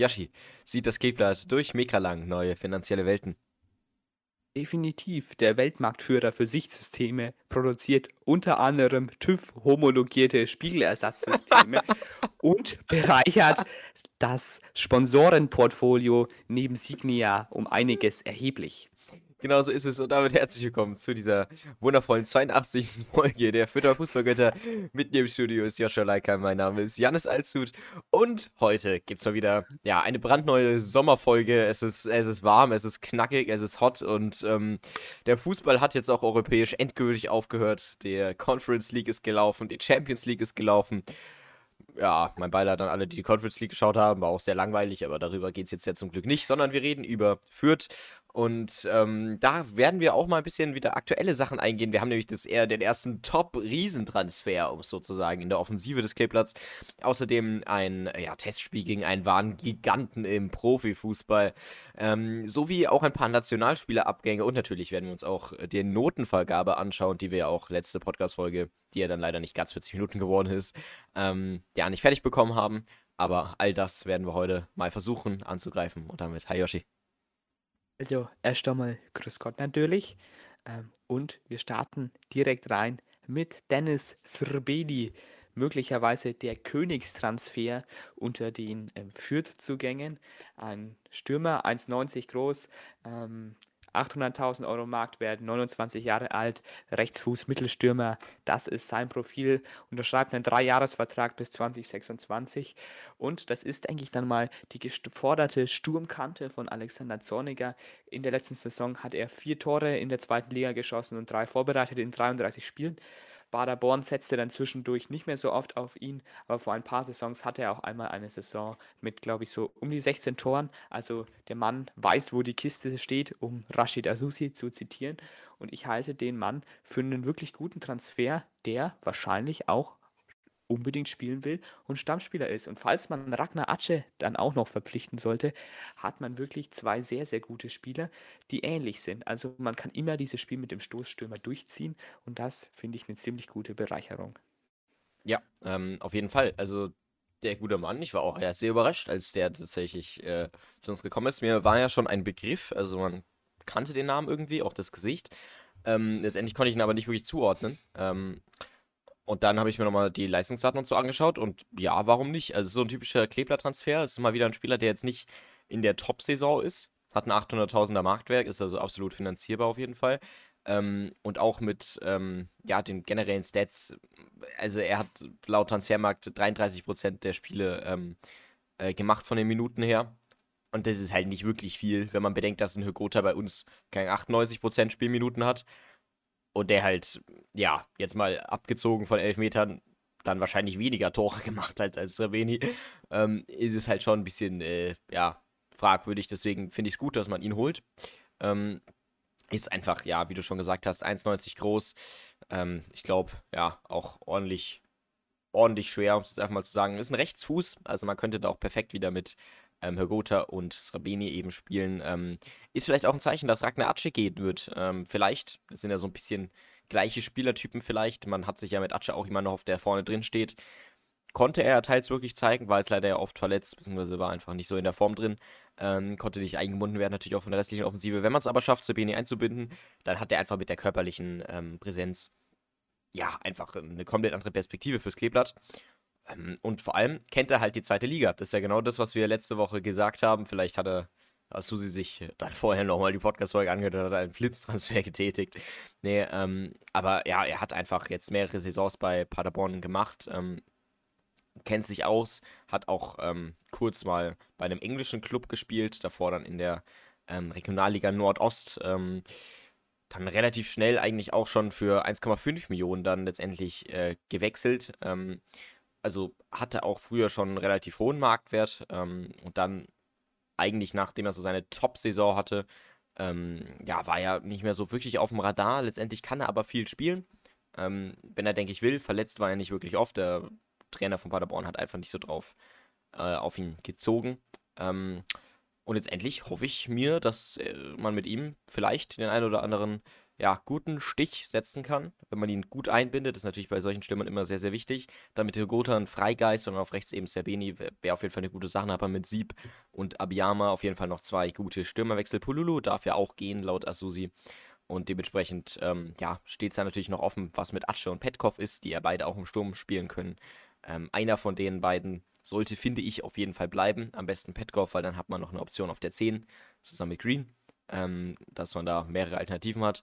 Yashi, sieht das Kleeblatt durch Mekra neue finanzielle Welten? Definitiv. Der Weltmarktführer für Sichtsysteme produziert unter anderem TÜV-homologierte Spiegelersatzsysteme und bereichert das Sponsorenportfolio neben Signia um einiges erheblich. Genau so ist es und damit herzlich willkommen zu dieser wundervollen 82. Folge der Fütter Fußballgötter. Mit mir im Studio ist Joshua Leica, mein Name ist Janis Alshut und heute gibt es mal wieder ja, eine brandneue Sommerfolge. Es ist, es ist warm, es ist knackig, es ist hot und ähm, der Fußball hat jetzt auch europäisch endgültig aufgehört. Der Conference League ist gelaufen, die Champions League ist gelaufen ja, mein Beileid an alle, die die Conference League geschaut haben, war auch sehr langweilig, aber darüber geht es jetzt ja zum Glück nicht, sondern wir reden über Fürth und ähm, da werden wir auch mal ein bisschen wieder aktuelle Sachen eingehen. Wir haben nämlich das eher den ersten Top-Riesentransfer, um es sozusagen, in der Offensive des Kleeblatts. Außerdem ein ja, Testspiel gegen einen wahren Giganten im Profifußball. Ähm, sowie auch ein paar Nationalspielerabgänge und natürlich werden wir uns auch die Notenvergabe anschauen, die wir ja auch letzte Podcast-Folge, die ja dann leider nicht ganz 40 Minuten geworden ist, ähm, ja, nicht fertig bekommen haben. Aber all das werden wir heute mal versuchen anzugreifen. Und damit, hi Yoshi. Also erst einmal Grüß Gott natürlich. Ähm, und wir starten direkt rein mit Dennis Srbedi. Möglicherweise der Königstransfer unter den ähm, Fürth-Zugängen. Ein Stürmer, 1,90 groß, ähm, 800.000 Euro Marktwert, 29 Jahre alt, Rechtsfuß, Mittelstürmer. Das ist sein Profil. Unterschreibt einen Dreijahresvertrag bis 2026. Und das ist eigentlich dann mal die geforderte Sturmkante von Alexander Zorniger. In der letzten Saison hat er vier Tore in der zweiten Liga geschossen und drei vorbereitet in 33 Spielen. Paderborn setzte dann zwischendurch nicht mehr so oft auf ihn, aber vor ein paar Saisons hatte er auch einmal eine Saison mit, glaube ich, so um die 16 Toren. Also der Mann weiß, wo die Kiste steht, um Rashid Asusi zu zitieren. Und ich halte den Mann für einen wirklich guten Transfer, der wahrscheinlich auch unbedingt spielen will und Stammspieler ist. Und falls man Ragnar Atsche dann auch noch verpflichten sollte, hat man wirklich zwei sehr, sehr gute Spieler, die ähnlich sind. Also man kann immer dieses Spiel mit dem Stoßstürmer durchziehen und das finde ich eine ziemlich gute Bereicherung. Ja, ähm, auf jeden Fall. Also der gute Mann, ich war auch ja sehr überrascht, als der tatsächlich äh, zu uns gekommen ist. Mir war ja schon ein Begriff, also man kannte den Namen irgendwie, auch das Gesicht. Ähm, letztendlich konnte ich ihn aber nicht wirklich zuordnen. Ähm, und dann habe ich mir nochmal die Leistungsdaten und so angeschaut und ja, warum nicht? Also so ein typischer Klebler-Transfer. Es ist mal wieder ein Spieler, der jetzt nicht in der Top-Saison ist. Hat ein 800.000er Marktwerk, ist also absolut finanzierbar auf jeden Fall. Ähm, und auch mit ähm, ja, den generellen Stats. Also er hat laut Transfermarkt 33% der Spiele ähm, äh, gemacht von den Minuten her. Und das ist halt nicht wirklich viel, wenn man bedenkt, dass ein Hygota bei uns keine 98% Spielminuten hat und der halt, ja, jetzt mal abgezogen von elf Metern dann wahrscheinlich weniger Tore gemacht hat als Raveni, ähm, ist es halt schon ein bisschen, äh, ja, fragwürdig. Deswegen finde ich es gut, dass man ihn holt. Ähm, ist einfach, ja, wie du schon gesagt hast, 1,90 groß. Ähm, ich glaube, ja, auch ordentlich, ordentlich schwer, um es einfach mal zu sagen. Ist ein Rechtsfuß, also man könnte da auch perfekt wieder mit ähm, Hergota und Srabeni eben spielen, ähm, ist vielleicht auch ein Zeichen, dass Ragnar Atsche gehen wird. Ähm, vielleicht, das sind ja so ein bisschen gleiche Spielertypen vielleicht. Man hat sich ja mit Atsche auch immer noch auf der vorne drin steht. Konnte er teils wirklich zeigen, war jetzt leider ja oft verletzt, beziehungsweise war einfach nicht so in der Form drin. Ähm, konnte nicht eingebunden werden, natürlich auch von der restlichen Offensive. Wenn man es aber schafft, Sabini einzubinden, dann hat er einfach mit der körperlichen ähm, Präsenz ja einfach eine komplett andere Perspektive fürs Kleeblatt. Ähm, und vor allem kennt er halt die zweite Liga. Das ist ja genau das, was wir letzte Woche gesagt haben. Vielleicht hat er, du sie sich dann vorher nochmal die Podcast-Folge angehört hat einen Blitztransfer getätigt. Nee, ähm, aber ja, er hat einfach jetzt mehrere Saisons bei Paderborn gemacht. Ähm, kennt sich aus, hat auch ähm, kurz mal bei einem englischen Club gespielt, davor dann in der ähm, Regionalliga Nordost. Ähm, dann relativ schnell eigentlich auch schon für 1,5 Millionen dann letztendlich äh, gewechselt. Ähm, also hatte auch früher schon einen relativ hohen Marktwert ähm, und dann eigentlich nachdem er so seine Top-Saison hatte, ähm, ja, war er nicht mehr so wirklich auf dem Radar. Letztendlich kann er aber viel spielen. Ähm, wenn er, denke ich, will. Verletzt war er nicht wirklich oft. Der Trainer von Paderborn hat einfach nicht so drauf äh, auf ihn gezogen. Ähm, und letztendlich hoffe ich mir, dass äh, man mit ihm vielleicht den einen oder anderen ja, guten Stich setzen kann, wenn man ihn gut einbindet. Ist natürlich bei solchen Stürmern immer sehr, sehr wichtig. Damit Gotha ein Freigeist und auf rechts eben Serbeni wäre wär auf jeden Fall eine gute Sache. Dann hat man mit Sieb Und Abiyama auf jeden Fall noch zwei gute Stürmerwechsel. Pululu darf ja auch gehen, laut Asusi. Und dementsprechend, ähm, ja, steht es da natürlich noch offen, was mit Atsche und Petkov ist, die ja beide auch im Sturm spielen können. Ähm, einer von den beiden sollte, finde ich, auf jeden Fall bleiben. Am besten Petkov, weil dann hat man noch eine Option auf der 10 zusammen mit Green, ähm, dass man da mehrere Alternativen hat.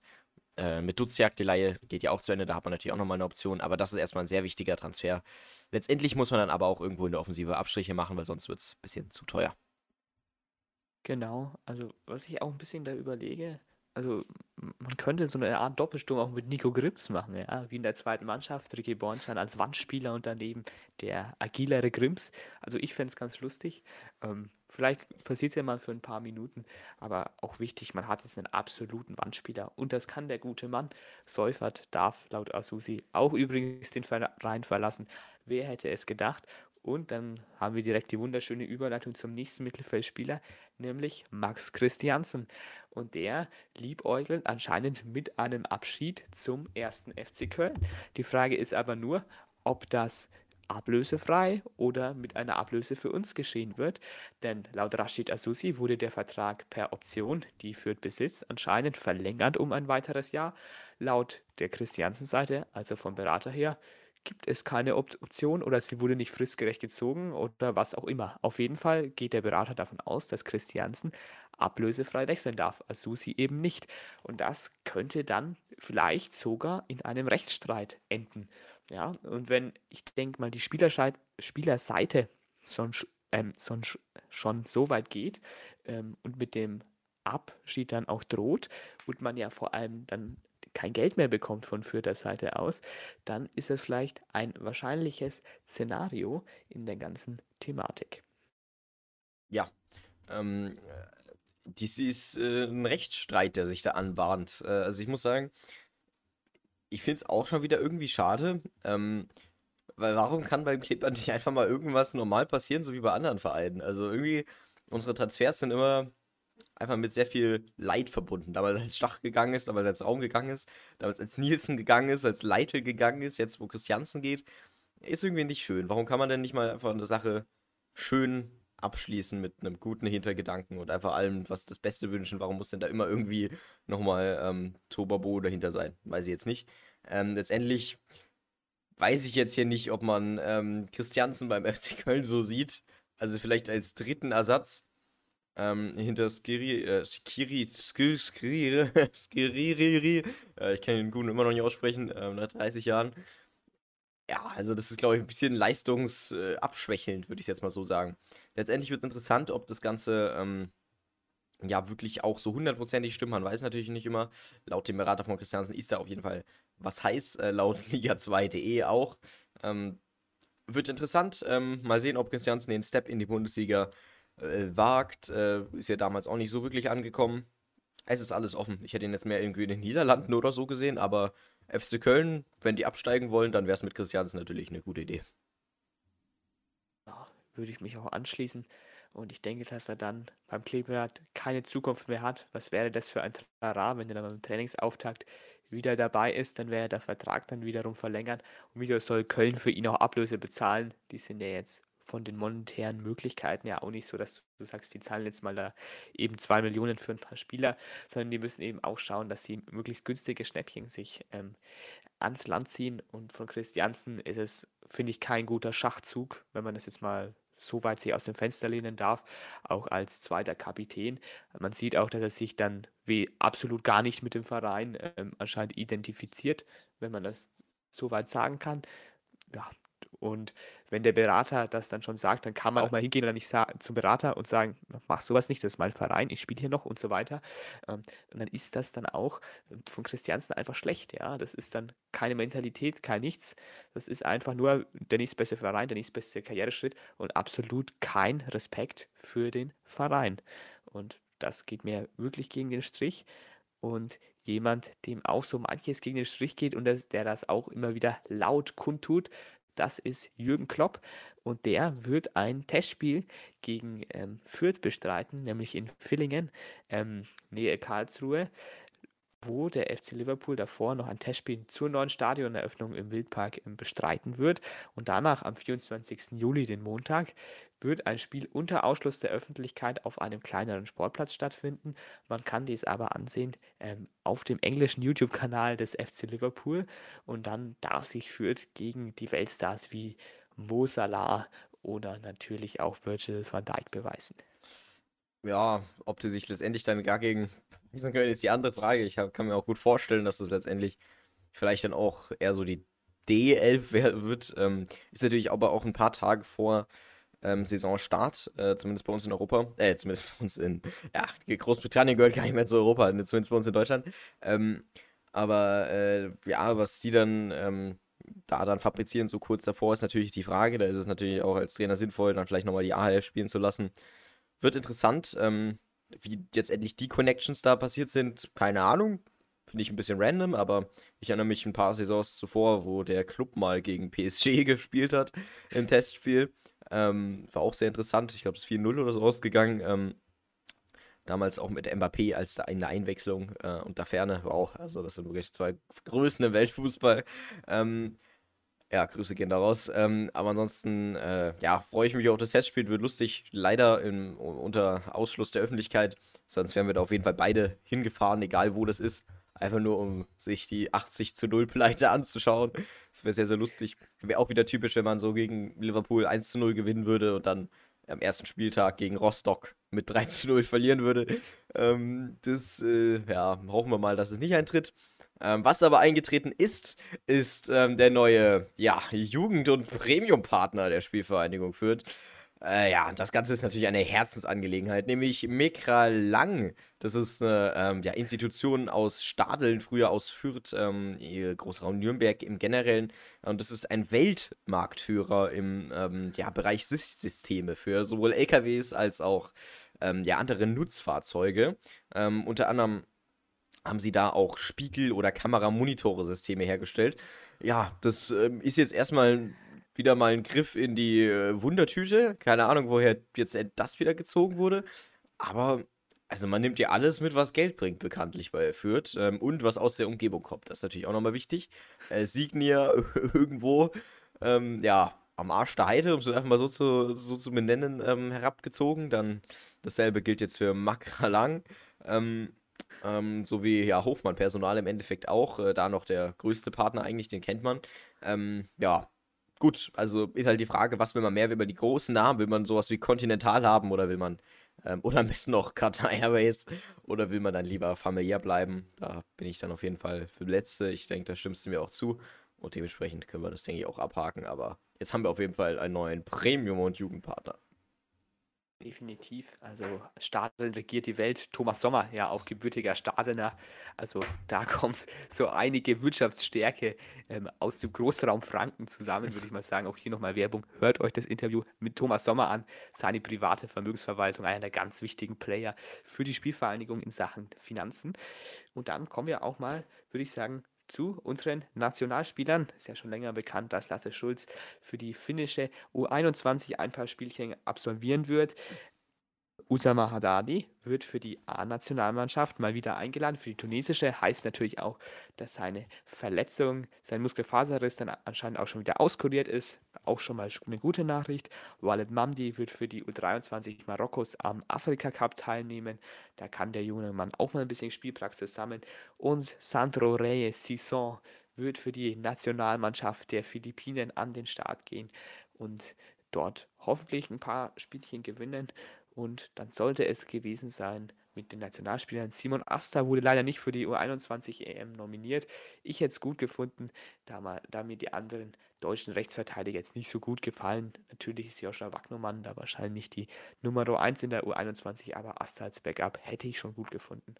Äh, mit Duziak, die Laie geht ja auch zu Ende, da hat man natürlich auch nochmal eine Option, aber das ist erstmal ein sehr wichtiger Transfer. Letztendlich muss man dann aber auch irgendwo in der Offensive Abstriche machen, weil sonst wird es ein bisschen zu teuer. Genau, also was ich auch ein bisschen da überlege, also man könnte so eine Art Doppelsturm auch mit Nico Grims machen, ja, wie in der zweiten Mannschaft, Ricky Bornstein als Wandspieler und daneben der agilere Grims. Also ich fände es ganz lustig. Ähm, vielleicht passiert es ja mal für ein paar Minuten, aber auch wichtig, man hat jetzt einen absoluten Wandspieler und das kann der gute Mann. Seufert darf laut Asusi auch übrigens den Verein verlassen. Wer hätte es gedacht? Und dann haben wir direkt die wunderschöne Überleitung zum nächsten Mittelfeldspieler, nämlich Max Christiansen. Und der liebäugelt anscheinend mit einem Abschied zum ersten FC Köln. Die Frage ist aber nur, ob das ablösefrei oder mit einer Ablöse für uns geschehen wird. Denn laut Rashid Asusi wurde der Vertrag per Option, die Fürth besitzt, anscheinend verlängert um ein weiteres Jahr. Laut der Christiansen-Seite, also vom Berater her, gibt es keine Option oder sie wurde nicht fristgerecht gezogen oder was auch immer. Auf jeden Fall geht der Berater davon aus, dass Christiansen ablösefrei wechseln darf, Susi eben nicht. Und das könnte dann vielleicht sogar in einem Rechtsstreit enden. Ja, und wenn ich denke mal, die Spielerseite schon, ähm, schon so weit geht ähm, und mit dem Abschied dann auch droht und man ja vor allem dann kein Geld mehr bekommt von Fürther Seite aus, dann ist es vielleicht ein wahrscheinliches Szenario in der ganzen Thematik. Ja, ähm, dies ist äh, ein Rechtsstreit, der sich da anbahnt. Äh, also ich muss sagen, ich finde es auch schon wieder irgendwie schade, ähm, weil warum kann beim Clipper nicht einfach mal irgendwas normal passieren, so wie bei anderen Vereinen? Also irgendwie, unsere Transfers sind immer einfach mit sehr viel Leid verbunden. Damals als Stach gegangen ist, damals als Raum gegangen ist, damals als Nielsen gegangen ist, als Leitl gegangen ist, jetzt wo Christiansen geht, ist irgendwie nicht schön. Warum kann man denn nicht mal einfach eine Sache schön abschließen mit einem guten Hintergedanken und einfach allem was das Beste wünschen? Warum muss denn da immer irgendwie nochmal ähm, Tobabo dahinter sein? Weiß ich jetzt nicht. Ähm, letztendlich weiß ich jetzt hier nicht, ob man ähm, Christiansen beim FC Köln so sieht. Also vielleicht als dritten Ersatz ähm, hinter Skiri, äh, Skiri, Skiri, Skiri, Skiri, äh, ich kann den Guten immer noch nicht aussprechen, äh, nach 30 Jahren. Ja, also das ist, glaube ich, ein bisschen leistungsabschwächelnd, würde ich jetzt mal so sagen. Letztendlich wird es interessant, ob das Ganze ähm, ja wirklich auch so hundertprozentig stimmt. Man weiß natürlich nicht immer. Laut dem Berater von Christiansen ist da auf jeden Fall was heiß, äh, laut Liga2.de auch. Ähm, wird interessant. Ähm, mal sehen, ob Christiansen den Step in die Bundesliga äh, wagt. Äh, ist ja damals auch nicht so wirklich angekommen. Es ist alles offen. Ich hätte ihn jetzt mehr irgendwie in den Niederlanden oder so gesehen, aber FC Köln, wenn die absteigen wollen, dann wäre es mit Christiansen natürlich eine gute Idee. Würde ich mich auch anschließen. Und ich denke, dass er dann beim Kleeblatt keine Zukunft mehr hat. Was wäre das für ein Trara, wenn er dann beim Trainingsauftakt wieder dabei ist, dann wäre der Vertrag dann wiederum verlängert und wieder soll Köln für ihn auch Ablöse bezahlen. Die sind ja jetzt von den monetären Möglichkeiten ja auch nicht so, dass du sagst, die zahlen jetzt mal da eben zwei Millionen für ein paar Spieler, sondern die müssen eben auch schauen, dass sie möglichst günstige Schnäppchen sich ähm, ans Land ziehen. Und von Christiansen ist es, finde ich, kein guter Schachzug, wenn man das jetzt mal so weit sich aus dem Fenster lehnen darf, auch als zweiter Kapitän. Man sieht auch, dass er sich dann wie absolut gar nicht mit dem Verein ähm, anscheinend identifiziert, wenn man das so weit sagen kann. Ja, und wenn der Berater das dann schon sagt, dann kann man auch mal hingehen oder nicht zum Berater und sagen, mach sowas nicht, das ist mein Verein, ich spiele hier noch und so weiter. Ähm, und dann ist das dann auch ähm, von Christiansen einfach schlecht, ja. Das ist dann keine Mentalität, kein nichts. Das ist einfach nur der nächstbeste Verein, der nächstbeste Karriereschritt und absolut kein Respekt für den Verein. Und das geht mir wirklich gegen den Strich. Und jemand, dem auch so manches gegen den Strich geht und der das auch immer wieder laut kundtut, das ist Jürgen Klopp und der wird ein Testspiel gegen ähm, Fürth bestreiten, nämlich in Villingen, ähm, Nähe Karlsruhe, wo der FC Liverpool davor noch ein Testspiel zur neuen Stadioneröffnung im Wildpark ähm, bestreiten wird. Und danach am 24. Juli, den Montag, wird ein Spiel unter Ausschluss der Öffentlichkeit auf einem kleineren Sportplatz stattfinden. Man kann dies aber ansehen ähm, auf dem englischen YouTube-Kanal des FC Liverpool. Und dann darf sich Fürth gegen die Weltstars wie Mo Salah oder natürlich auch Virgil van Dijk beweisen. Ja, ob die sich letztendlich dann gar gegen beweisen können, ist die andere Frage. Ich hab, kann mir auch gut vorstellen, dass das letztendlich vielleicht dann auch eher so die D11 wird. Ähm, ist natürlich aber auch ein paar Tage vor ähm, Saisonstart, äh, zumindest bei uns in Europa, äh, zumindest bei uns in, ja, Großbritannien gehört gar nicht mehr zu Europa, ne, zumindest bei uns in Deutschland. Ähm, aber äh, ja, was die dann ähm, da dann fabrizieren, so kurz davor, ist natürlich die Frage. Da ist es natürlich auch als Trainer sinnvoll, dann vielleicht nochmal die AHF spielen zu lassen. Wird interessant, ähm, wie jetzt endlich die Connections da passiert sind. Keine Ahnung. Finde ich ein bisschen random, aber ich erinnere mich ein paar Saisons zuvor, wo der Club mal gegen PSG gespielt hat im Testspiel. Ähm, war auch sehr interessant. Ich glaube, es ist 4-0 oder so ausgegangen. Ähm, damals auch mit Mbappé als da eine Einwechslung äh, und da Ferne war auch. Also, das sind wirklich zwei Größen im Weltfußball. Ähm, ja, Grüße gehen da raus. Ähm, aber ansonsten, äh, ja, freue ich mich auf das Testspiel. Wird lustig. Leider im, unter Ausschluss der Öffentlichkeit. Sonst wären wir da auf jeden Fall beide hingefahren, egal wo das ist. Einfach nur, um sich die 80 zu 0 Pleite anzuschauen. Das wäre sehr, sehr lustig. Wäre auch wieder typisch, wenn man so gegen Liverpool 1 zu 0 gewinnen würde und dann am ersten Spieltag gegen Rostock mit 3 zu 0 verlieren würde. Ähm, das, äh, ja, hoffen wir mal, dass es nicht eintritt. Ähm, was aber eingetreten ist, ist ähm, der neue ja, Jugend- und Premium-Partner der Spielvereinigung Fürth. Äh, ja, das Ganze ist natürlich eine Herzensangelegenheit, nämlich Mekra Lang. Das ist eine ähm, ja, Institution aus Stadeln, früher aus Fürth, ähm, Großraum Nürnberg im Generellen. Und das ist ein Weltmarktführer im ähm, ja, Bereich SIS-Systeme für sowohl LKWs als auch ähm, ja, andere Nutzfahrzeuge. Ähm, unter anderem haben sie da auch Spiegel- oder Kameramonitore-Systeme hergestellt. Ja, das ähm, ist jetzt erstmal wieder mal ein Griff in die äh, Wundertüte. Keine Ahnung, woher jetzt das wieder gezogen wurde. Aber, also man nimmt ja alles mit, was Geld bringt, bekanntlich bei Fürth. Ähm, und was aus der Umgebung kommt. Das ist natürlich auch nochmal wichtig. Äh, Signia irgendwo, ähm, ja, am Arsch der Heide, um es einfach mal so zu, so zu benennen, ähm, herabgezogen. Dann dasselbe gilt jetzt für Makralang. Ähm, ähm, so wie ja, Hofmann Personal im Endeffekt auch. Äh, da noch der größte Partner eigentlich, den kennt man. Ähm, ja, gut, also ist halt die Frage, was will man mehr? Will man die großen Namen? Will man sowas wie Continental haben oder will man, ähm, oder am besten noch Qatar Airways oder will man dann lieber familiär bleiben? Da bin ich dann auf jeden Fall für Letzte. Ich denke, da stimmst du mir auch zu und dementsprechend können wir das, denke ich, auch abhaken. Aber jetzt haben wir auf jeden Fall einen neuen Premium- und Jugendpartner. Definitiv. Also Stadeln regiert die Welt. Thomas Sommer, ja auch gebürtiger Stadelner. Also da kommt so einige Wirtschaftsstärke ähm, aus dem Großraum Franken zusammen, würde ich mal sagen. Auch hier nochmal Werbung. Hört euch das Interview mit Thomas Sommer an. Seine private Vermögensverwaltung, einer der ganz wichtigen Player für die Spielvereinigung in Sachen Finanzen. Und dann kommen wir auch mal, würde ich sagen, zu unseren Nationalspielern. Ist ja schon länger bekannt, dass Lasse Schulz für die finnische U21 ein paar Spielchen absolvieren wird. Usama Haddadi wird für die A-Nationalmannschaft mal wieder eingeladen. Für die tunesische heißt natürlich auch, dass seine Verletzung, sein Muskelfaserriss dann anscheinend auch schon wieder auskuriert ist. Auch schon mal eine gute Nachricht. Walid Mamdi wird für die U23 Marokkos am Afrika Cup teilnehmen. Da kann der junge Mann auch mal ein bisschen Spielpraxis sammeln. Und Sandro Reyes Sison wird für die Nationalmannschaft der Philippinen an den Start gehen und dort hoffentlich ein paar Spielchen gewinnen. Und dann sollte es gewesen sein mit den Nationalspielern. Simon Asta wurde leider nicht für die U21 EM nominiert. Ich hätte es gut gefunden, da, mal, da mir die anderen deutschen Rechtsverteidiger jetzt nicht so gut gefallen. Natürlich ist Joshua Wagnermann da wahrscheinlich die Nummer 1 in der U21, aber Asta als Backup hätte ich schon gut gefunden.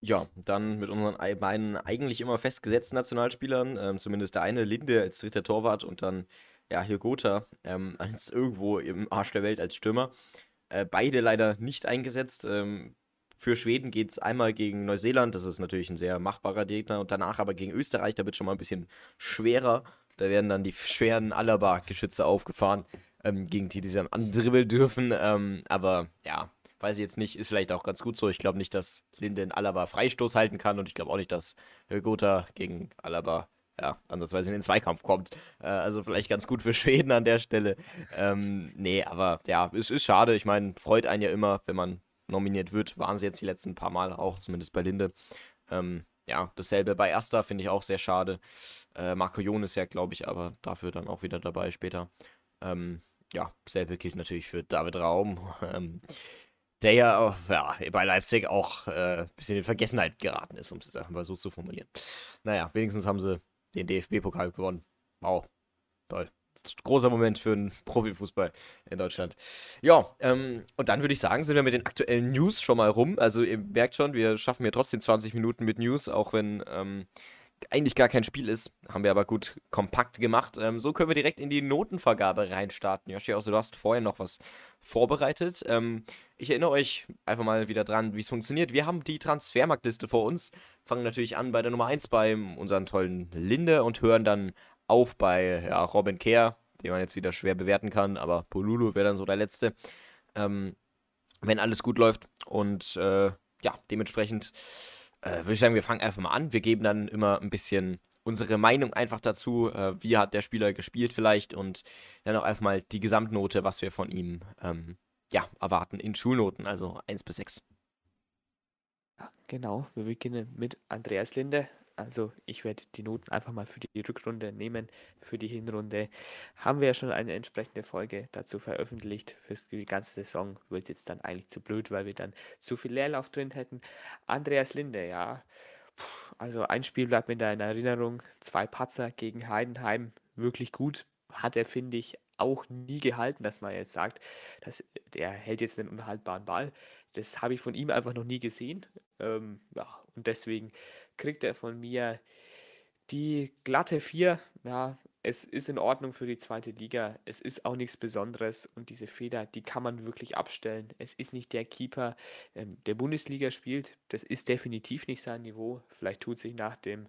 Ja, dann mit unseren beiden eigentlich immer festgesetzten Nationalspielern, ähm, zumindest der eine, Linde als dritter Torwart und dann ja, hier Gotha ähm, als irgendwo im Arsch der Welt als Stürmer. Äh, beide leider nicht eingesetzt. Ähm, für Schweden geht es einmal gegen Neuseeland, das ist natürlich ein sehr machbarer Gegner, und danach aber gegen Österreich, da wird schon mal ein bisschen schwerer. Da werden dann die schweren Alaba-Geschütze aufgefahren, ähm, gegen die, die sie dann andribbeln dürfen. Ähm, aber ja, weiß ich jetzt nicht, ist vielleicht auch ganz gut so. Ich glaube nicht, dass Linde in Alaba Freistoß halten kann und ich glaube auch nicht, dass Gotha gegen Alaba ja, ansatzweise in den Zweikampf kommt. Äh, also vielleicht ganz gut für Schweden an der Stelle. Ähm, nee, aber ja, es ist schade. Ich meine, freut einen ja immer, wenn man nominiert wird. Waren sie jetzt die letzten paar Mal auch, zumindest bei Linde. Ähm, ja, dasselbe bei Erster finde ich auch sehr schade. Äh, Marco Jon ist ja, glaube ich, aber dafür dann auch wieder dabei später. Ähm, ja, dasselbe gilt natürlich für David Raum. Ähm, der ja, ja, bei Leipzig auch äh, ein bisschen in Vergessenheit geraten ist, um es mal so zu formulieren. Naja, wenigstens haben sie den DFB-Pokal gewonnen. Wow, toll. Großer Moment für den Profifußball in Deutschland. Ja, ähm, und dann würde ich sagen, sind wir mit den aktuellen News schon mal rum. Also ihr merkt schon, wir schaffen hier trotzdem 20 Minuten mit News, auch wenn ähm, eigentlich gar kein Spiel ist. Haben wir aber gut kompakt gemacht. Ähm, so können wir direkt in die Notenvergabe reinstarten. Joshi, also du hast vorher noch was vorbereitet. Ähm, ich erinnere euch einfach mal wieder dran, wie es funktioniert. Wir haben die Transfermarktliste vor uns, fangen natürlich an bei der Nummer 1 bei unserem tollen Linde und hören dann auf bei ja, Robin Kehr, den man jetzt wieder schwer bewerten kann, aber Polulu wäre dann so der letzte. Ähm, wenn alles gut läuft und äh, ja, dementsprechend äh, würde ich sagen, wir fangen einfach mal an. Wir geben dann immer ein bisschen unsere Meinung einfach dazu, äh, wie hat der Spieler gespielt vielleicht und dann auch einfach mal die Gesamtnote, was wir von ihm ähm, ja, erwarten in Schulnoten, also 1 bis 6. Genau, wir beginnen mit Andreas Linde. Also ich werde die Noten einfach mal für die Rückrunde nehmen. Für die Hinrunde haben wir ja schon eine entsprechende Folge dazu veröffentlicht. Für die ganze Saison wird es jetzt dann eigentlich zu blöd, weil wir dann zu viel Leerlauf drin hätten. Andreas Linde, ja. Also ein Spiel bleibt mir da in Erinnerung. Zwei Patzer gegen Heidenheim, wirklich gut. Hat er, finde ich, auch nie gehalten, dass man jetzt sagt, dass der hält jetzt einen unhaltbaren Ball. Das habe ich von ihm einfach noch nie gesehen. Ähm, ja, und deswegen kriegt er von mir die glatte 4. Ja, es ist in Ordnung für die zweite Liga. Es ist auch nichts Besonderes und diese Fehler, die kann man wirklich abstellen. Es ist nicht der Keeper, ähm, der Bundesliga spielt. Das ist definitiv nicht sein Niveau. Vielleicht tut sich nach dem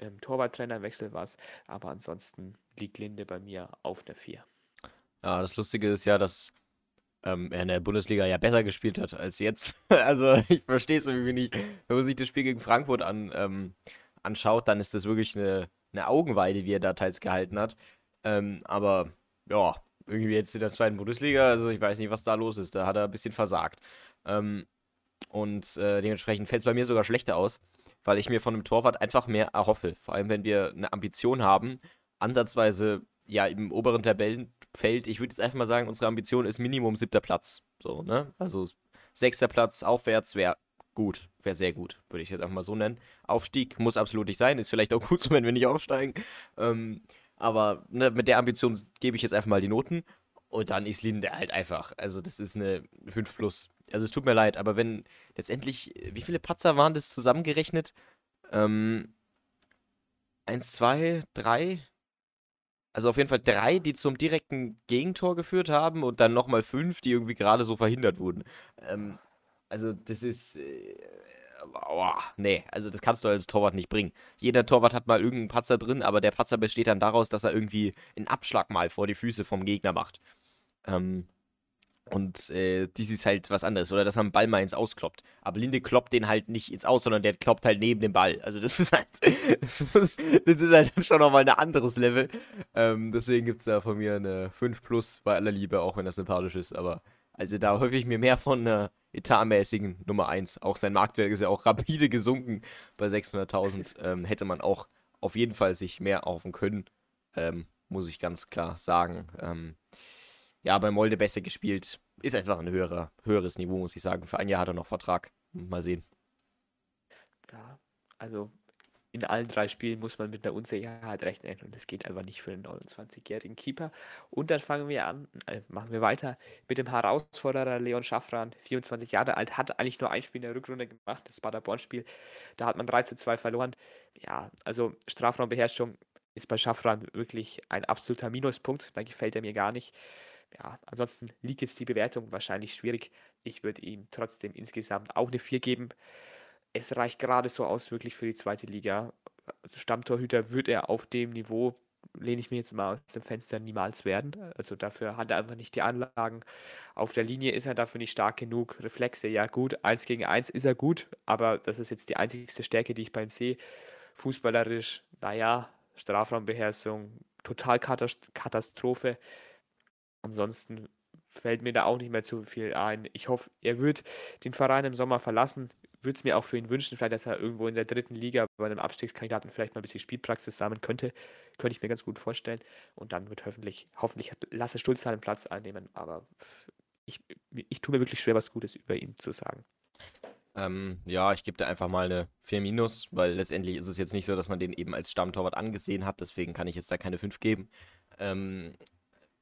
ähm, Torwarttrainerwechsel was, aber ansonsten liegt Linde bei mir auf der 4. Ja, das Lustige ist ja, dass ähm, er in der Bundesliga ja besser gespielt hat als jetzt. also ich verstehe es irgendwie nicht. Wenn man sich das Spiel gegen Frankfurt an, ähm, anschaut, dann ist das wirklich eine, eine Augenweide, wie er da teils gehalten hat. Ähm, aber ja, irgendwie jetzt in der zweiten Bundesliga, also ich weiß nicht, was da los ist. Da hat er ein bisschen versagt. Ähm, und äh, dementsprechend fällt es bei mir sogar schlechter aus, weil ich mir von einem Torwart einfach mehr erhoffe. Vor allem, wenn wir eine Ambition haben, ansatzweise ja im oberen Tabellenfeld, ich würde jetzt einfach mal sagen, unsere Ambition ist Minimum siebter Platz. So, ne? Also sechster Platz aufwärts wäre gut, wäre sehr gut, würde ich jetzt einfach mal so nennen. Aufstieg muss absolut nicht sein, ist vielleicht auch gut so, wenn wir nicht aufsteigen. Ähm, aber ne, mit der Ambition gebe ich jetzt einfach mal die Noten. Und dann ist Linde halt einfach. Also, das ist eine 5 plus. Also, es tut mir leid, aber wenn letztendlich, wie viele Patzer waren das zusammengerechnet? Ähm, eins, zwei, drei, also auf jeden Fall drei, die zum direkten Gegentor geführt haben und dann nochmal fünf, die irgendwie gerade so verhindert wurden. Ähm, also das ist. Äh, oh, nee, also das kannst du als Torwart nicht bringen. Jeder Torwart hat mal irgendeinen Patzer drin, aber der Patzer besteht dann daraus, dass er irgendwie einen Abschlag mal vor die Füße vom Gegner macht. Ähm, und äh, dies ist halt was anderes. Oder dass er einen Ball mal ins Auskloppt. Aber Linde kloppt den halt nicht ins Aus, sondern der kloppt halt neben dem Ball. Also das ist halt, das, muss, das ist halt schon nochmal ein anderes Level. Ähm, deswegen gibt es da von mir eine 5 plus bei aller Liebe, auch wenn das sympathisch ist. Aber also da hoffe ich mir mehr von einer etatmäßigen Nummer 1. Auch sein Marktwert ist ja auch rapide gesunken bei 600.000. Ähm, hätte man auch auf jeden Fall sich mehr erhoffen können. Ähm, muss ich ganz klar sagen. Ähm, ja, bei Molde besser gespielt. Ist einfach ein höherer, höheres Niveau, muss ich sagen. Für ein Jahr hat er noch Vertrag. Mal sehen. Ja, also in allen drei Spielen muss man mit einer Unsicherheit rechnen und das geht einfach nicht für einen 29-jährigen Keeper. Und dann fangen wir an, äh, machen wir weiter mit dem Herausforderer Leon Schaffran, 24 Jahre alt, hat eigentlich nur ein Spiel in der Rückrunde gemacht, das Paderborn-Spiel. Da hat man 3 zu 2 verloren. Ja, also Strafraumbeherrschung ist bei Schaffran wirklich ein absoluter Minuspunkt, da gefällt er mir gar nicht ja, ansonsten liegt jetzt die Bewertung wahrscheinlich schwierig. Ich würde ihm trotzdem insgesamt auch eine 4 geben. Es reicht gerade so aus wirklich für die zweite Liga. Stammtorhüter wird er auf dem Niveau lehne ich mir jetzt mal aus dem Fenster niemals werden. Also dafür hat er einfach nicht die Anlagen. Auf der Linie ist er dafür nicht stark genug. Reflexe, ja gut, eins gegen eins ist er gut, aber das ist jetzt die einzigste Stärke, die ich beim sehe. Fußballerisch, naja, Strafraumbeherrschung, total Katastrophe. Ansonsten fällt mir da auch nicht mehr zu viel ein. Ich hoffe, er wird den Verein im Sommer verlassen. Würde es mir auch für ihn wünschen, vielleicht, dass er irgendwo in der dritten Liga bei einem Abstiegskandidaten vielleicht mal ein bisschen Spielpraxis sammeln könnte. Könnte ich mir ganz gut vorstellen. Und dann wird hoffentlich, hoffentlich Lasse Stulz seinen Platz einnehmen. Aber ich, ich tue mir wirklich schwer, was Gutes über ihn zu sagen. Ähm, ja, ich gebe da einfach mal eine 4 minus, weil letztendlich ist es jetzt nicht so, dass man den eben als Stammtorwart angesehen hat, deswegen kann ich jetzt da keine 5 geben. Ähm,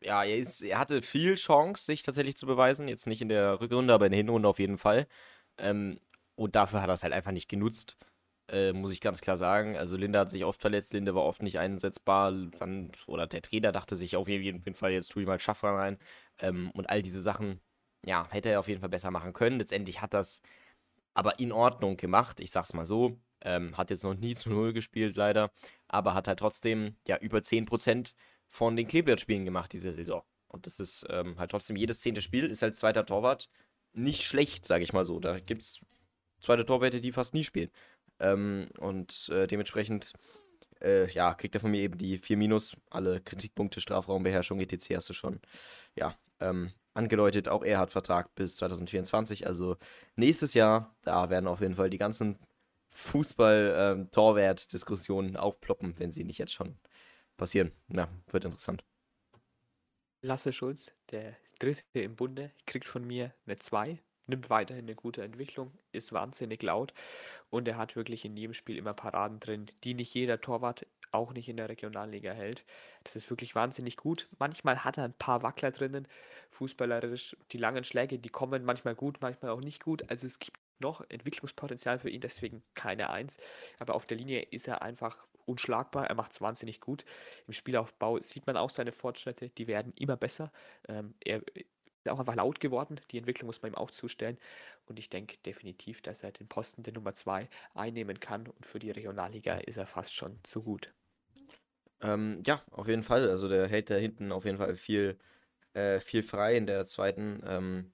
ja, er, ist, er hatte viel Chance, sich tatsächlich zu beweisen. Jetzt nicht in der Rückrunde, aber in der Hinrunde auf jeden Fall. Ähm, und dafür hat er es halt einfach nicht genutzt, äh, muss ich ganz klar sagen. Also Linde hat sich oft verletzt, Linde war oft nicht einsetzbar. Dann, oder der Trainer dachte sich auf jeden Fall, jetzt tue ich mal Schaffner rein. Ähm, und all diese Sachen, ja, hätte er auf jeden Fall besser machen können. Letztendlich hat das aber in Ordnung gemacht, ich sag's mal so. Ähm, hat jetzt noch nie zu Null gespielt, leider. Aber hat halt trotzdem ja über 10% von den Kleeblatt-Spielen gemacht diese Saison. Und das ist ähm, halt trotzdem jedes zehnte Spiel ist als zweiter Torwart nicht schlecht, sage ich mal so. Da gibt es zweite Torwärter, die fast nie spielen. Ähm, und äh, dementsprechend, äh, ja, kriegt er von mir eben die 4 Minus. Alle Kritikpunkte, Strafraumbeherrschung, etc. hast du schon, ja, ähm, angedeutet. Auch er hat Vertrag bis 2024. Also nächstes Jahr, da werden auf jeden Fall die ganzen Fußball-Torwert-Diskussionen ähm, aufploppen, wenn sie nicht jetzt schon passieren. Ja, wird interessant. Lasse Schulz, der dritte im Bunde, kriegt von mir eine 2, nimmt weiterhin eine gute Entwicklung, ist wahnsinnig laut und er hat wirklich in jedem Spiel immer Paraden drin, die nicht jeder Torwart, auch nicht in der Regionalliga hält. Das ist wirklich wahnsinnig gut. Manchmal hat er ein paar Wackler drinnen, fußballerisch. Die langen Schläge, die kommen manchmal gut, manchmal auch nicht gut. Also es gibt noch Entwicklungspotenzial für ihn, deswegen keine Eins. Aber auf der Linie ist er einfach unschlagbar. Er macht es wahnsinnig gut. Im Spielaufbau sieht man auch seine Fortschritte, die werden immer besser. Ähm, er ist auch einfach laut geworden. Die Entwicklung muss man ihm auch zustellen. Und ich denke definitiv, dass er den Posten der Nummer 2 einnehmen kann. Und für die Regionalliga ist er fast schon zu gut. Ähm, ja, auf jeden Fall. Also der hält da hinten auf jeden Fall viel, äh, viel frei in der zweiten. Ähm,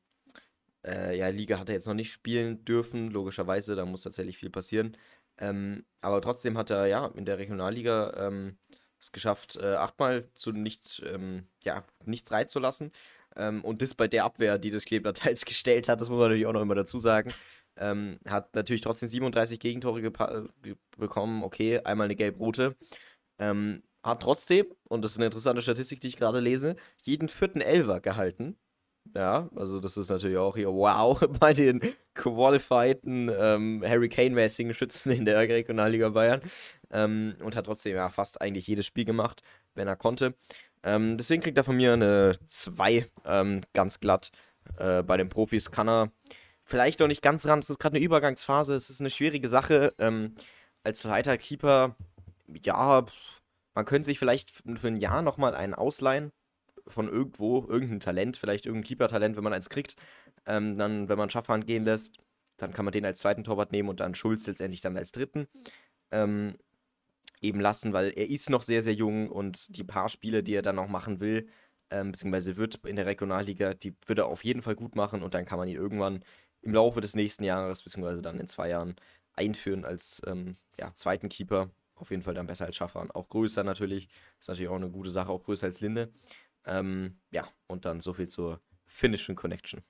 äh, ja, Liga hat er jetzt noch nicht spielen dürfen, logischerweise, da muss tatsächlich viel passieren. Ähm, aber trotzdem hat er ja in der Regionalliga ähm, es geschafft, äh, achtmal zu nichts, ähm, ja, nichts reinzulassen. Ähm, und das bei der Abwehr, die das Klebler teils gestellt hat, das muss man natürlich auch noch immer dazu sagen. Ähm, hat natürlich trotzdem 37 Gegentore bekommen. Okay, einmal eine gelb-rote. Ähm, hat trotzdem, und das ist eine interessante Statistik, die ich gerade lese, jeden vierten Elver gehalten. Ja, also das ist natürlich auch hier wow bei den qualifieden ähm, Harry Kane-mäßigen Schützen in der Regionalliga Bayern. Ähm, und hat trotzdem ja fast eigentlich jedes Spiel gemacht, wenn er konnte. Ähm, deswegen kriegt er von mir eine 2 ähm, ganz glatt. Äh, bei den Profis kann er vielleicht noch nicht ganz ran. Es ist gerade eine Übergangsphase, es ist eine schwierige Sache. Ähm, als zweiter Keeper, ja, man könnte sich vielleicht für ein Jahr nochmal einen ausleihen von irgendwo, irgendein Talent, vielleicht irgendein Keeper-Talent, wenn man eins kriegt. Ähm, dann, wenn man Schaffhand gehen lässt, dann kann man den als zweiten Torwart nehmen und dann Schulz letztendlich dann als dritten ähm, eben lassen, weil er ist noch sehr, sehr jung und die paar Spiele, die er dann noch machen will, ähm, beziehungsweise wird in der Regionalliga, die wird er auf jeden Fall gut machen und dann kann man ihn irgendwann im Laufe des nächsten Jahres, beziehungsweise dann in zwei Jahren einführen als ähm, ja, zweiten Keeper. Auf jeden Fall dann besser als Schaffern. Auch größer natürlich. Ist natürlich auch eine gute Sache, auch größer als Linde. Ähm, ja, und dann so viel zur finnischen Connection.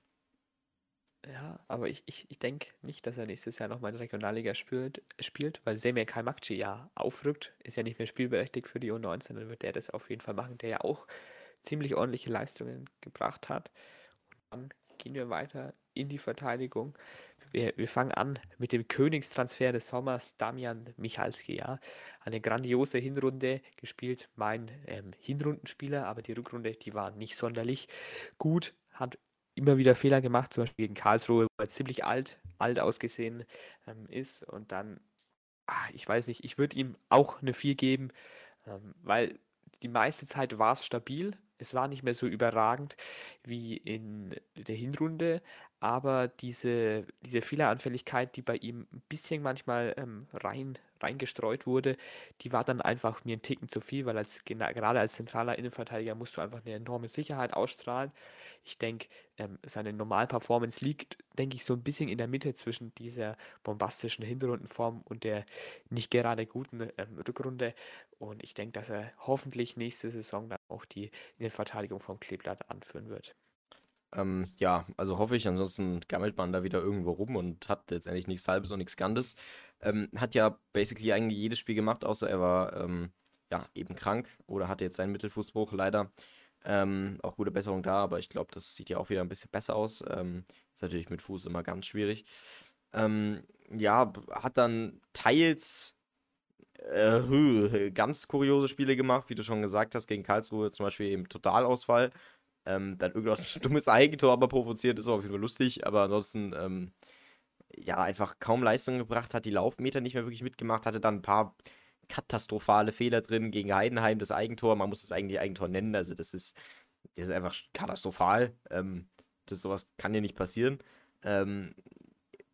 Ja, aber ich, ich, ich denke nicht, dass er nächstes Jahr nochmal in der Regionalliga spielt, spielt weil Semir Kaimakci ja aufrückt, ist ja nicht mehr spielberechtigt für die U19, dann wird der das auf jeden Fall machen, der ja auch ziemlich ordentliche Leistungen gebracht hat. Und dann gehen wir weiter in die Verteidigung. Wir, wir fangen an mit dem Königstransfer des Sommers, Damian Michalski. Ja. Eine grandiose Hinrunde gespielt, mein ähm, Hinrundenspieler, aber die Rückrunde, die war nicht sonderlich gut. Hat immer wieder Fehler gemacht, zum Beispiel gegen Karlsruhe, wo er ziemlich alt, alt ausgesehen ähm, ist. Und dann, ach, ich weiß nicht, ich würde ihm auch eine 4 geben, ähm, weil die meiste Zeit war es stabil. es war nicht mehr so überragend wie in der Hinrunde, aber diese, diese Fehleranfälligkeit, die bei ihm ein bisschen manchmal ähm, rein, reingestreut wurde, die war dann einfach mir ein Ticken zu viel, weil als, gerade als zentraler Innenverteidiger musst du einfach eine enorme Sicherheit ausstrahlen. Ich denke, ähm, seine Normalperformance liegt, denke ich, so ein bisschen in der Mitte zwischen dieser bombastischen Hinrundenform und der nicht gerade guten ähm, Rückrunde. Und ich denke, dass er hoffentlich nächste Saison dann auch die Innenverteidigung vom Kleeblatt anführen wird. Ähm, ja, also hoffe ich, ansonsten gammelt man da wieder irgendwo rum und hat letztendlich nichts Halbes und nichts Ganzes. Ähm, hat ja basically eigentlich jedes Spiel gemacht, außer er war ähm, ja eben krank oder hatte jetzt seinen Mittelfußbruch leider. Ähm, auch gute Besserung da, aber ich glaube, das sieht ja auch wieder ein bisschen besser aus. Ähm, ist natürlich mit Fuß immer ganz schwierig. Ähm, ja, hat dann teils äh, ganz kuriose Spiele gemacht, wie du schon gesagt hast, gegen Karlsruhe zum Beispiel eben Totalausfall. Ähm, dann irgendwas dummes Eigentor aber provoziert, ist auf jeden Fall lustig, aber ansonsten, ähm, ja, einfach kaum Leistung gebracht, hat die Laufmeter nicht mehr wirklich mitgemacht, hatte dann ein paar katastrophale Fehler drin gegen Heidenheim, das Eigentor, man muss das eigentlich Eigentor nennen, also das ist, das ist einfach katastrophal, ähm, das sowas kann ja nicht passieren. Ähm,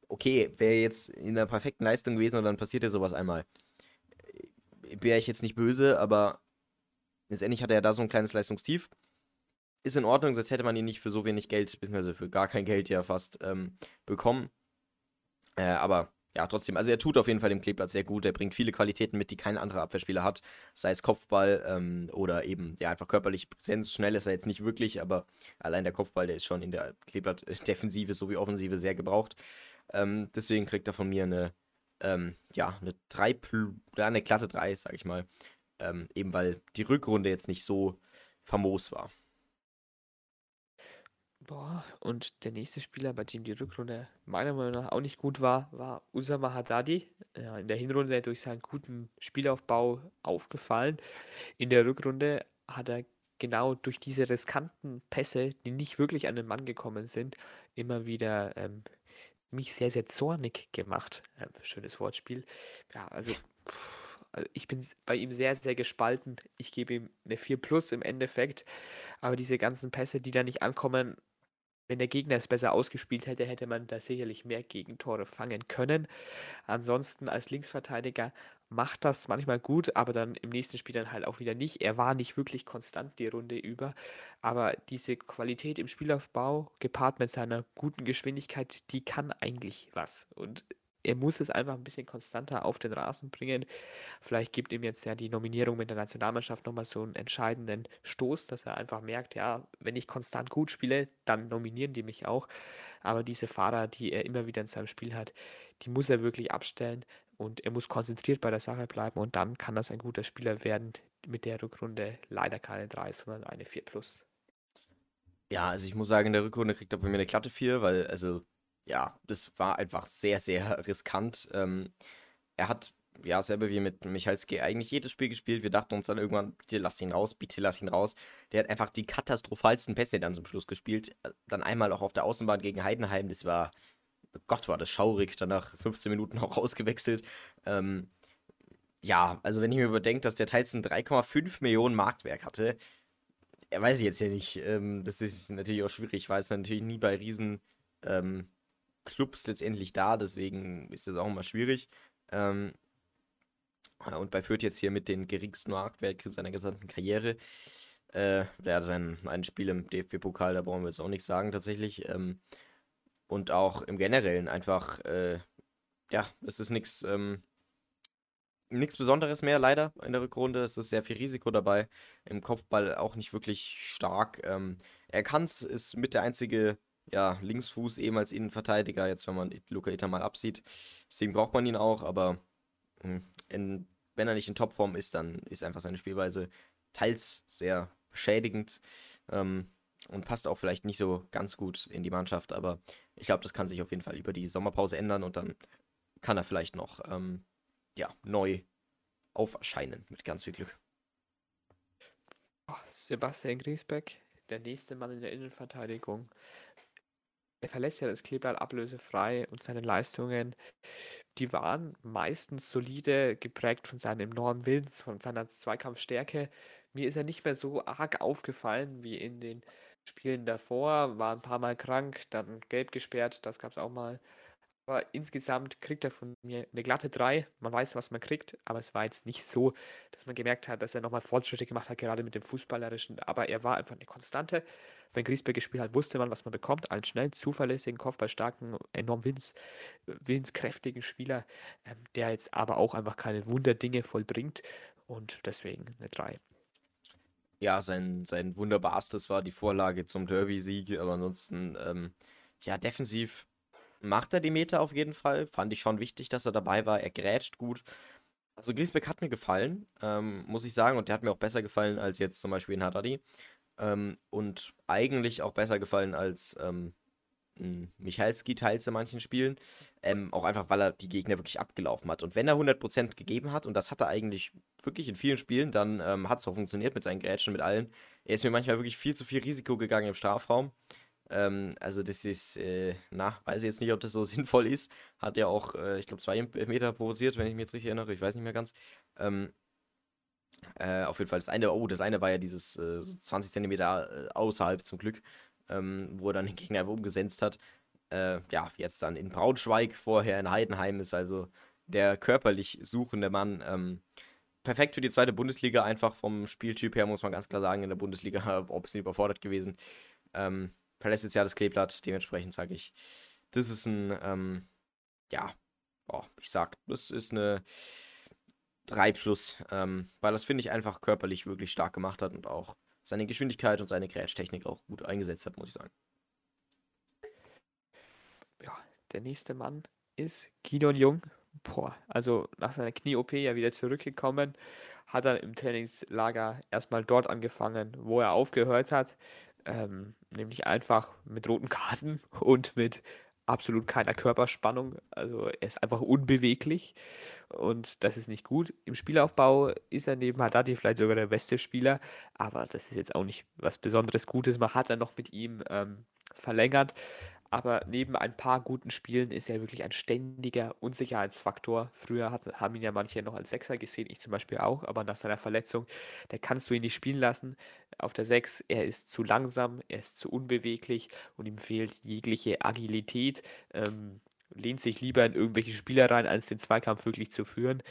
okay, wäre jetzt in der perfekten Leistung gewesen und dann passiert ja sowas einmal. Wäre ich jetzt nicht böse, aber letztendlich hat er da so ein kleines Leistungstief ist in Ordnung, sonst hätte man ihn nicht für so wenig Geld, beziehungsweise für gar kein Geld ja fast ähm, bekommen. Äh, aber ja, trotzdem, also er tut auf jeden Fall dem Kleeblatt sehr gut. Er bringt viele Qualitäten mit, die kein anderer Abwehrspieler hat. Sei es Kopfball ähm, oder eben, ja, einfach körperliche Präsenz. Schnell ist er jetzt nicht wirklich, aber allein der Kopfball, der ist schon in der Kleeblatt-Defensive sowie Offensive sehr gebraucht. Ähm, deswegen kriegt er von mir eine, ähm, ja, eine 3, eine glatte 3, sag ich mal. Ähm, eben weil die Rückrunde jetzt nicht so famos war. Boah, und der nächste Spieler, bei dem die Rückrunde meiner Meinung nach auch nicht gut war, war Usama Haddadi. Ja, in der Hinrunde durch seinen guten Spielaufbau aufgefallen. In der Rückrunde hat er genau durch diese riskanten Pässe, die nicht wirklich an den Mann gekommen sind, immer wieder ähm, mich sehr, sehr zornig gemacht. Ähm, schönes Wortspiel. Ja, also, pff, also ich bin bei ihm sehr, sehr gespalten. Ich gebe ihm eine 4 Plus im Endeffekt. Aber diese ganzen Pässe, die da nicht ankommen, wenn der Gegner es besser ausgespielt hätte, hätte man da sicherlich mehr Gegentore fangen können. Ansonsten als Linksverteidiger macht das manchmal gut, aber dann im nächsten Spiel dann halt auch wieder nicht. Er war nicht wirklich konstant die Runde über, aber diese Qualität im Spielaufbau gepaart mit seiner guten Geschwindigkeit, die kann eigentlich was. Und er muss es einfach ein bisschen konstanter auf den Rasen bringen. Vielleicht gibt ihm jetzt ja die Nominierung mit der Nationalmannschaft nochmal so einen entscheidenden Stoß, dass er einfach merkt, ja, wenn ich konstant gut spiele, dann nominieren die mich auch. Aber diese Fahrer, die er immer wieder in seinem Spiel hat, die muss er wirklich abstellen und er muss konzentriert bei der Sache bleiben und dann kann das ein guter Spieler werden. Mit der Rückrunde leider keine 3, sondern eine 4 plus. Ja, also ich muss sagen, in der Rückrunde kriegt er bei mir eine glatte 4, weil also ja, das war einfach sehr, sehr riskant. Ähm, er hat, ja, selber wie mit Michalski eigentlich jedes Spiel gespielt. Wir dachten uns dann irgendwann, bitte lass ihn raus, bitte lass ihn raus. Der hat einfach die katastrophalsten Pässe dann zum Schluss gespielt. Dann einmal auch auf der Außenbahn gegen Heidenheim. Das war, Gott, war das schaurig. Danach 15 Minuten auch ausgewechselt. Ähm, ja, also wenn ich mir überdenke, dass der teils ein 3,5 Millionen Marktwerk hatte, er weiß ich jetzt ja nicht. Ähm, das ist natürlich auch schwierig. Ich weiß natürlich nie bei Riesen ähm, Clubs letztendlich da, deswegen ist das auch immer schwierig. Ähm, und bei Fürth jetzt hier mit den geringsten Marktwerten seiner gesamten Karriere. Äh, der hat sein ein Spiel im DFB-Pokal, da brauchen wir jetzt auch nichts sagen tatsächlich. Ähm, und auch im Generellen einfach, äh, ja, es ist nichts ähm, Besonderes mehr, leider in der Rückrunde. Es ist sehr viel Risiko dabei. Im Kopfball auch nicht wirklich stark. Ähm, er kann es, ist mit der einzige ja, Linksfuß eben als Innenverteidiger, jetzt wenn man Luca Ita mal absieht. Deswegen braucht man ihn auch, aber hm, in, wenn er nicht in Topform ist, dann ist einfach seine Spielweise teils sehr beschädigend ähm, und passt auch vielleicht nicht so ganz gut in die Mannschaft, aber ich glaube, das kann sich auf jeden Fall über die Sommerpause ändern und dann kann er vielleicht noch ähm, ja, neu auferscheinen mit ganz viel Glück. Sebastian Griesbeck, der nächste Mann in der Innenverteidigung, er verlässt ja das Kleeblatt ablösefrei und seine Leistungen, die waren meistens solide, geprägt von seinem enormen Willen, von seiner Zweikampfstärke. mir ist er nicht mehr so arg aufgefallen wie in den Spielen davor. War ein paar Mal krank, dann gelb gesperrt, das gab es auch mal. Aber insgesamt kriegt er von mir eine glatte 3. Man weiß, was man kriegt, aber es war jetzt nicht so, dass man gemerkt hat, dass er nochmal Fortschritte gemacht hat, gerade mit dem Fußballerischen. Aber er war einfach eine Konstante. Wenn Griesbeck gespielt hat, wusste man, was man bekommt. Einen schnell, zuverlässigen, kopfballstarken, enorm willens, willenskräftigen Spieler, ähm, der jetzt aber auch einfach keine Wunderdinge vollbringt. Und deswegen eine 3. Ja, sein, sein wunderbarstes war die Vorlage zum Derby-Sieg, aber ansonsten, ähm, ja, defensiv macht er die Meter auf jeden Fall. Fand ich schon wichtig, dass er dabei war. Er grätscht gut. Also Griesbeck hat mir gefallen, ähm, muss ich sagen, und der hat mir auch besser gefallen als jetzt zum Beispiel in Haddadi. Ähm, und eigentlich auch besser gefallen als ähm, Michalski teils in manchen Spielen. Ähm, auch einfach, weil er die Gegner wirklich abgelaufen hat. Und wenn er 100% gegeben hat, und das hat er eigentlich wirklich in vielen Spielen, dann ähm, hat es auch funktioniert mit seinen Grätschen, mit allen. Er ist mir manchmal wirklich viel zu viel Risiko gegangen im Strafraum. Ähm, also das ist, äh, na, weiß ich jetzt nicht, ob das so sinnvoll ist. Hat ja auch, äh, ich glaube, zwei Meter provoziert, wenn ich mich jetzt richtig erinnere. Ich weiß nicht mehr ganz. Ähm, äh, auf jeden Fall das eine, oh, das eine war ja dieses äh, 20 Zentimeter äh, außerhalb zum Glück, ähm, wo er dann den Gegner einfach umgesetzt hat. Äh, ja, jetzt dann in Braunschweig, vorher in Heidenheim ist also der körperlich suchende Mann. Ähm, perfekt für die zweite Bundesliga, einfach vom Spieltyp her, muss man ganz klar sagen, in der Bundesliga, ob es überfordert gewesen. Ähm, verlässt jetzt ja das Kleeblatt, dementsprechend sage ich, das ist ein, ähm, ja, oh, ich sag, das ist eine 3 plus, ähm, weil das finde ich einfach körperlich wirklich stark gemacht hat und auch seine Geschwindigkeit und seine Grätsch-Technik auch gut eingesetzt hat, muss ich sagen. Ja, der nächste Mann ist Gideon Jung. Boah, also nach seiner Knie-OP ja wieder zurückgekommen, hat er im Trainingslager erstmal dort angefangen, wo er aufgehört hat. Ähm, nämlich einfach mit roten Karten und mit absolut keiner Körperspannung. Also er ist einfach unbeweglich und das ist nicht gut. Im Spielaufbau ist er neben Haddadi vielleicht sogar der beste Spieler, aber das ist jetzt auch nicht was Besonderes Gutes. Man hat dann noch mit ihm ähm, verlängert. Aber neben ein paar guten Spielen ist er wirklich ein ständiger Unsicherheitsfaktor. Früher hat, haben ihn ja manche noch als Sechser gesehen, ich zum Beispiel auch, aber nach seiner Verletzung, der kannst du ihn nicht spielen lassen. Auf der Sechs, er ist zu langsam, er ist zu unbeweglich und ihm fehlt jegliche Agilität. Ähm, lehnt sich lieber in irgendwelche Spieler rein, als den Zweikampf wirklich zu führen.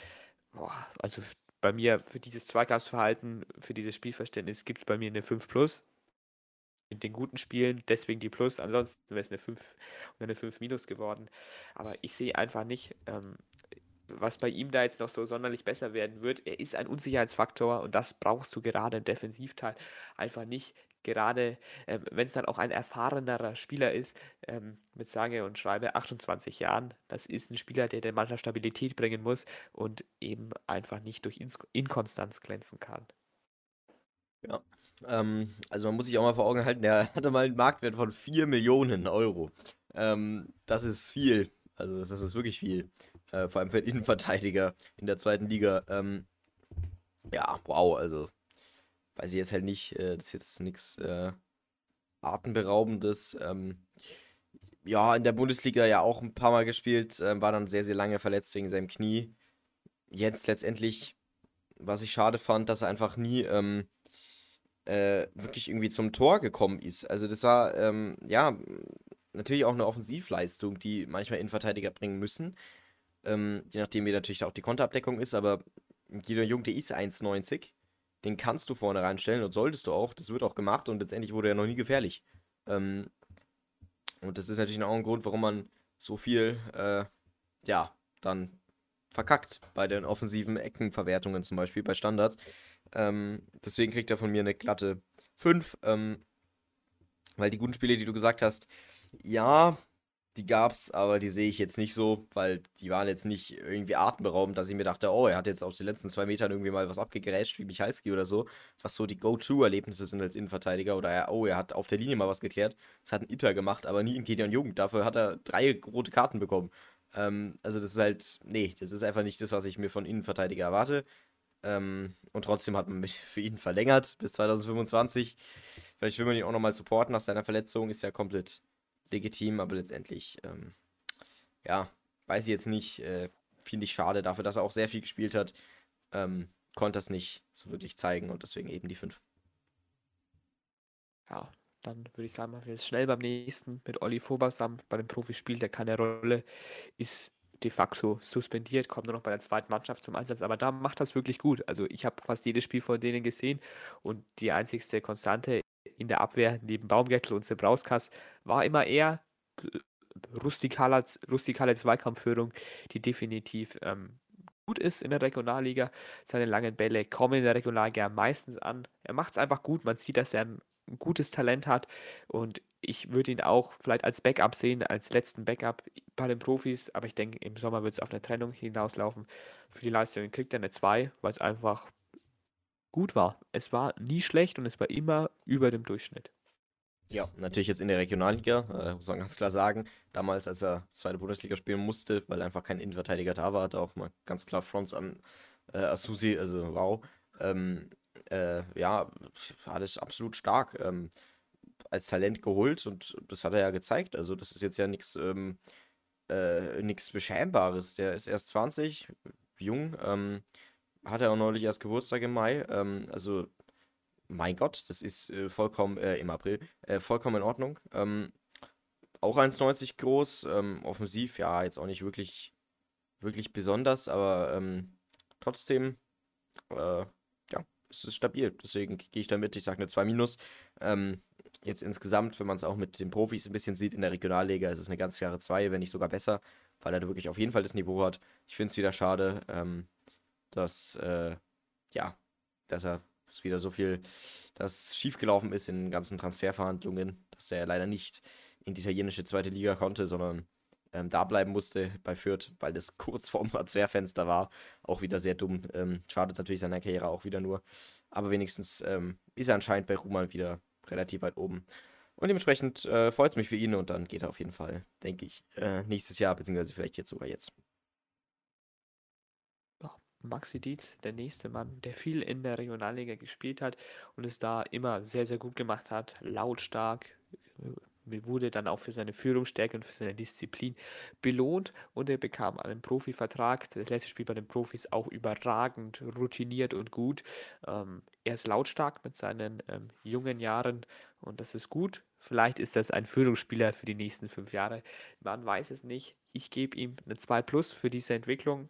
Boah, also bei mir für dieses Zweikampfsverhalten, für dieses Spielverständnis gibt es bei mir eine 5 Plus den guten Spielen, deswegen die Plus, ansonsten wäre es eine 5 oder eine 5 Minus geworden. Aber ich sehe einfach nicht, ähm, was bei ihm da jetzt noch so sonderlich besser werden wird. Er ist ein Unsicherheitsfaktor und das brauchst du gerade im Defensivteil einfach nicht. Gerade äh, wenn es dann auch ein erfahrenerer Spieler ist, ähm, mit sage und schreibe 28 Jahren, das ist ein Spieler, der der Mannschaft Stabilität bringen muss und eben einfach nicht durch Inkonstanz glänzen kann. Ja, ähm, also man muss sich auch mal vor Augen halten, der hatte mal einen Marktwert von 4 Millionen Euro. Ähm, das ist viel. Also das ist wirklich viel. Äh, vor allem für einen Innenverteidiger in der zweiten Liga. Ähm, ja, wow, also weiß ich jetzt halt nicht. Äh, das ist jetzt nichts äh, Atemberaubendes. Ähm, ja, in der Bundesliga ja auch ein paar Mal gespielt, äh, war dann sehr, sehr lange verletzt wegen seinem Knie. Jetzt letztendlich, was ich schade fand, dass er einfach nie ähm, äh, wirklich irgendwie zum Tor gekommen ist. Also das war, ähm, ja, natürlich auch eine Offensivleistung, die manchmal Innenverteidiger bringen müssen. Ähm, je nachdem, wie natürlich auch die Konterabdeckung ist, aber jeder Jung, der ist 1,90. Den kannst du vorne reinstellen und solltest du auch. Das wird auch gemacht und letztendlich wurde er noch nie gefährlich. Ähm, und das ist natürlich auch ein Grund, warum man so viel, äh, ja, dann verkackt bei den offensiven Eckenverwertungen zum Beispiel, bei Standards. Ähm, deswegen kriegt er von mir eine glatte 5. Ähm, weil die guten Spiele, die du gesagt hast, ja, die gab's, aber die sehe ich jetzt nicht so, weil die waren jetzt nicht irgendwie atemberaubend, dass ich mir dachte, oh, er hat jetzt auf den letzten zwei Metern irgendwie mal was abgegrätscht, wie Michalski oder so, was so die Go-To-Erlebnisse sind als Innenverteidiger oder er, oh, er hat auf der Linie mal was geklärt. Das hat ein Itter gemacht, aber nie in Gideon Jugend. Dafür hat er drei rote Karten bekommen. Ähm, also das ist halt, nee, das ist einfach nicht das, was ich mir von Innenverteidiger erwarte. Ähm, und trotzdem hat man mich für ihn verlängert bis 2025. Vielleicht will man ihn auch nochmal supporten nach seiner Verletzung, ist ja komplett legitim, aber letztendlich, ähm, ja, weiß ich jetzt nicht, äh, finde ich schade dafür, dass er auch sehr viel gespielt hat. Ähm, konnte das nicht so wirklich zeigen und deswegen eben die 5. Ja, dann würde ich sagen, wir es schnell beim nächsten mit Olli Vobasam. Bei dem Profi spielt er keine Rolle, ist de facto suspendiert, kommt nur noch bei der zweiten Mannschaft zum Einsatz, aber da macht das wirklich gut. Also ich habe fast jedes Spiel von denen gesehen und die einzigste Konstante in der Abwehr neben Baumgärtel und Sebrauskas war immer eher rustikale, rustikale Zweikampfführung, die definitiv ähm, gut ist in der Regionalliga. Seine langen Bälle kommen in der Regionalliga meistens an. Er macht es einfach gut. Man sieht, dass er ein, gutes Talent hat und ich würde ihn auch vielleicht als Backup sehen, als letzten Backup bei den Profis, aber ich denke, im Sommer wird es auf eine Trennung hinauslaufen. Für die Leistung kriegt er eine 2, weil es einfach gut war. Es war nie schlecht und es war immer über dem Durchschnitt. Ja, natürlich jetzt in der Regionalliga, äh, muss man ganz klar sagen. Damals, als er zweite Bundesliga spielen musste, weil einfach kein Innenverteidiger da war, hat er auch mal ganz klar Fronts an äh, Asusi, also wow. Ähm, äh, ja, alles absolut stark ähm, als Talent geholt und das hat er ja gezeigt. Also, das ist jetzt ja nichts ähm, äh, Beschämbares. Der ist erst 20, jung, ähm, hat er auch neulich erst Geburtstag im Mai. Ähm, also mein Gott, das ist äh, vollkommen, äh, im April, äh, vollkommen in Ordnung. Ähm, auch 1,90 groß, ähm, offensiv, ja, jetzt auch nicht wirklich, wirklich besonders, aber ähm, trotzdem, äh, es ist stabil. Deswegen gehe ich damit, ich sage eine 2 minus. Ähm, jetzt insgesamt, wenn man es auch mit den Profis ein bisschen sieht in der Regionalliga, ist es eine ganz klare 2, wenn nicht sogar besser, weil er wirklich auf jeden Fall das Niveau hat. Ich finde es wieder schade, ähm, dass, äh, ja, dass er dass wieder so viel, das schiefgelaufen ist in den ganzen Transferverhandlungen, dass er leider nicht in die italienische zweite Liga konnte, sondern ähm, da bleiben musste bei Fürth, weil das kurz vorm Transferfenster war. Auch wieder sehr dumm. Ähm, schadet natürlich seiner Karriere auch wieder nur. Aber wenigstens ähm, ist er anscheinend bei Ruhmann wieder relativ weit oben. Und dementsprechend äh, freut es mich für ihn und dann geht er auf jeden Fall, denke ich, äh, nächstes Jahr, beziehungsweise vielleicht jetzt sogar jetzt. Maxi Dietz, der nächste Mann, der viel in der Regionalliga gespielt hat und es da immer sehr, sehr gut gemacht hat, lautstark, äh, wurde dann auch für seine Führungsstärke und für seine Disziplin belohnt und er bekam einen Profivertrag. Das letzte Spiel bei den Profis auch überragend, routiniert und gut. Ähm, er ist lautstark mit seinen ähm, jungen Jahren und das ist gut. Vielleicht ist das ein Führungsspieler für die nächsten fünf Jahre. Man weiß es nicht. Ich gebe ihm eine 2 Plus für diese Entwicklung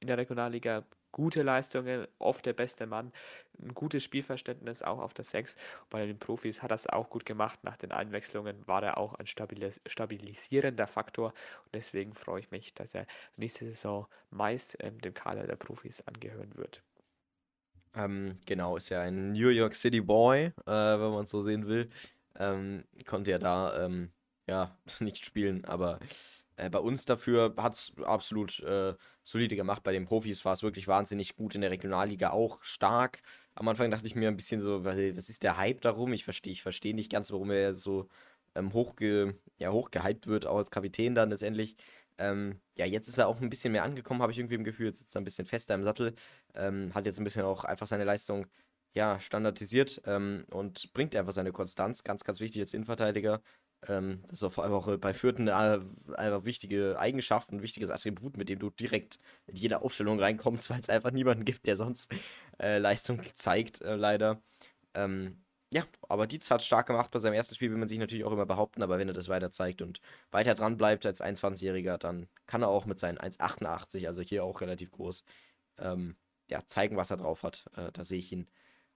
in der Regionalliga gute Leistungen, oft der beste Mann, ein gutes Spielverständnis auch auf der 6. Bei den Profis hat er es auch gut gemacht. Nach den Einwechslungen war er auch ein stabilis stabilisierender Faktor und deswegen freue ich mich, dass er nächste Saison meist ähm, dem Kader der Profis angehören wird. Ähm, genau, ist ja ein New York City Boy, äh, wenn man es so sehen will. Ähm, konnte ja da ähm, ja nicht spielen, aber äh, bei uns dafür hat es absolut äh, solide gemacht. Bei den Profis war es wirklich wahnsinnig gut. In der Regionalliga auch stark. Am Anfang dachte ich mir ein bisschen so, was ist der Hype darum? Ich verstehe ich versteh nicht ganz, warum er so ähm, hochge, ja, hochgehypt wird, auch als Kapitän dann letztendlich. Ähm, ja, jetzt ist er auch ein bisschen mehr angekommen, habe ich irgendwie im Gefühl. Jetzt sitzt er ein bisschen fester im Sattel. Ähm, hat jetzt ein bisschen auch einfach seine Leistung ja, standardisiert ähm, und bringt einfach seine Konstanz. Ganz, ganz wichtig als Innenverteidiger. Ähm, das ist vor allem auch bei Fürth eine, eine wichtige Eigenschaft, ein wichtiges Attribut, mit dem du direkt in jede Aufstellung reinkommst, weil es einfach niemanden gibt, der sonst äh, Leistung zeigt, äh, leider. Ähm, ja, aber Dietz hat stark gemacht bei seinem ersten Spiel, will man sich natürlich auch immer behaupten, aber wenn er das weiter zeigt und weiter dran bleibt als 21-Jähriger, dann kann er auch mit seinen 1,88, also hier auch relativ groß, ähm, ja, zeigen, was er drauf hat. Äh, da sehe ich ihn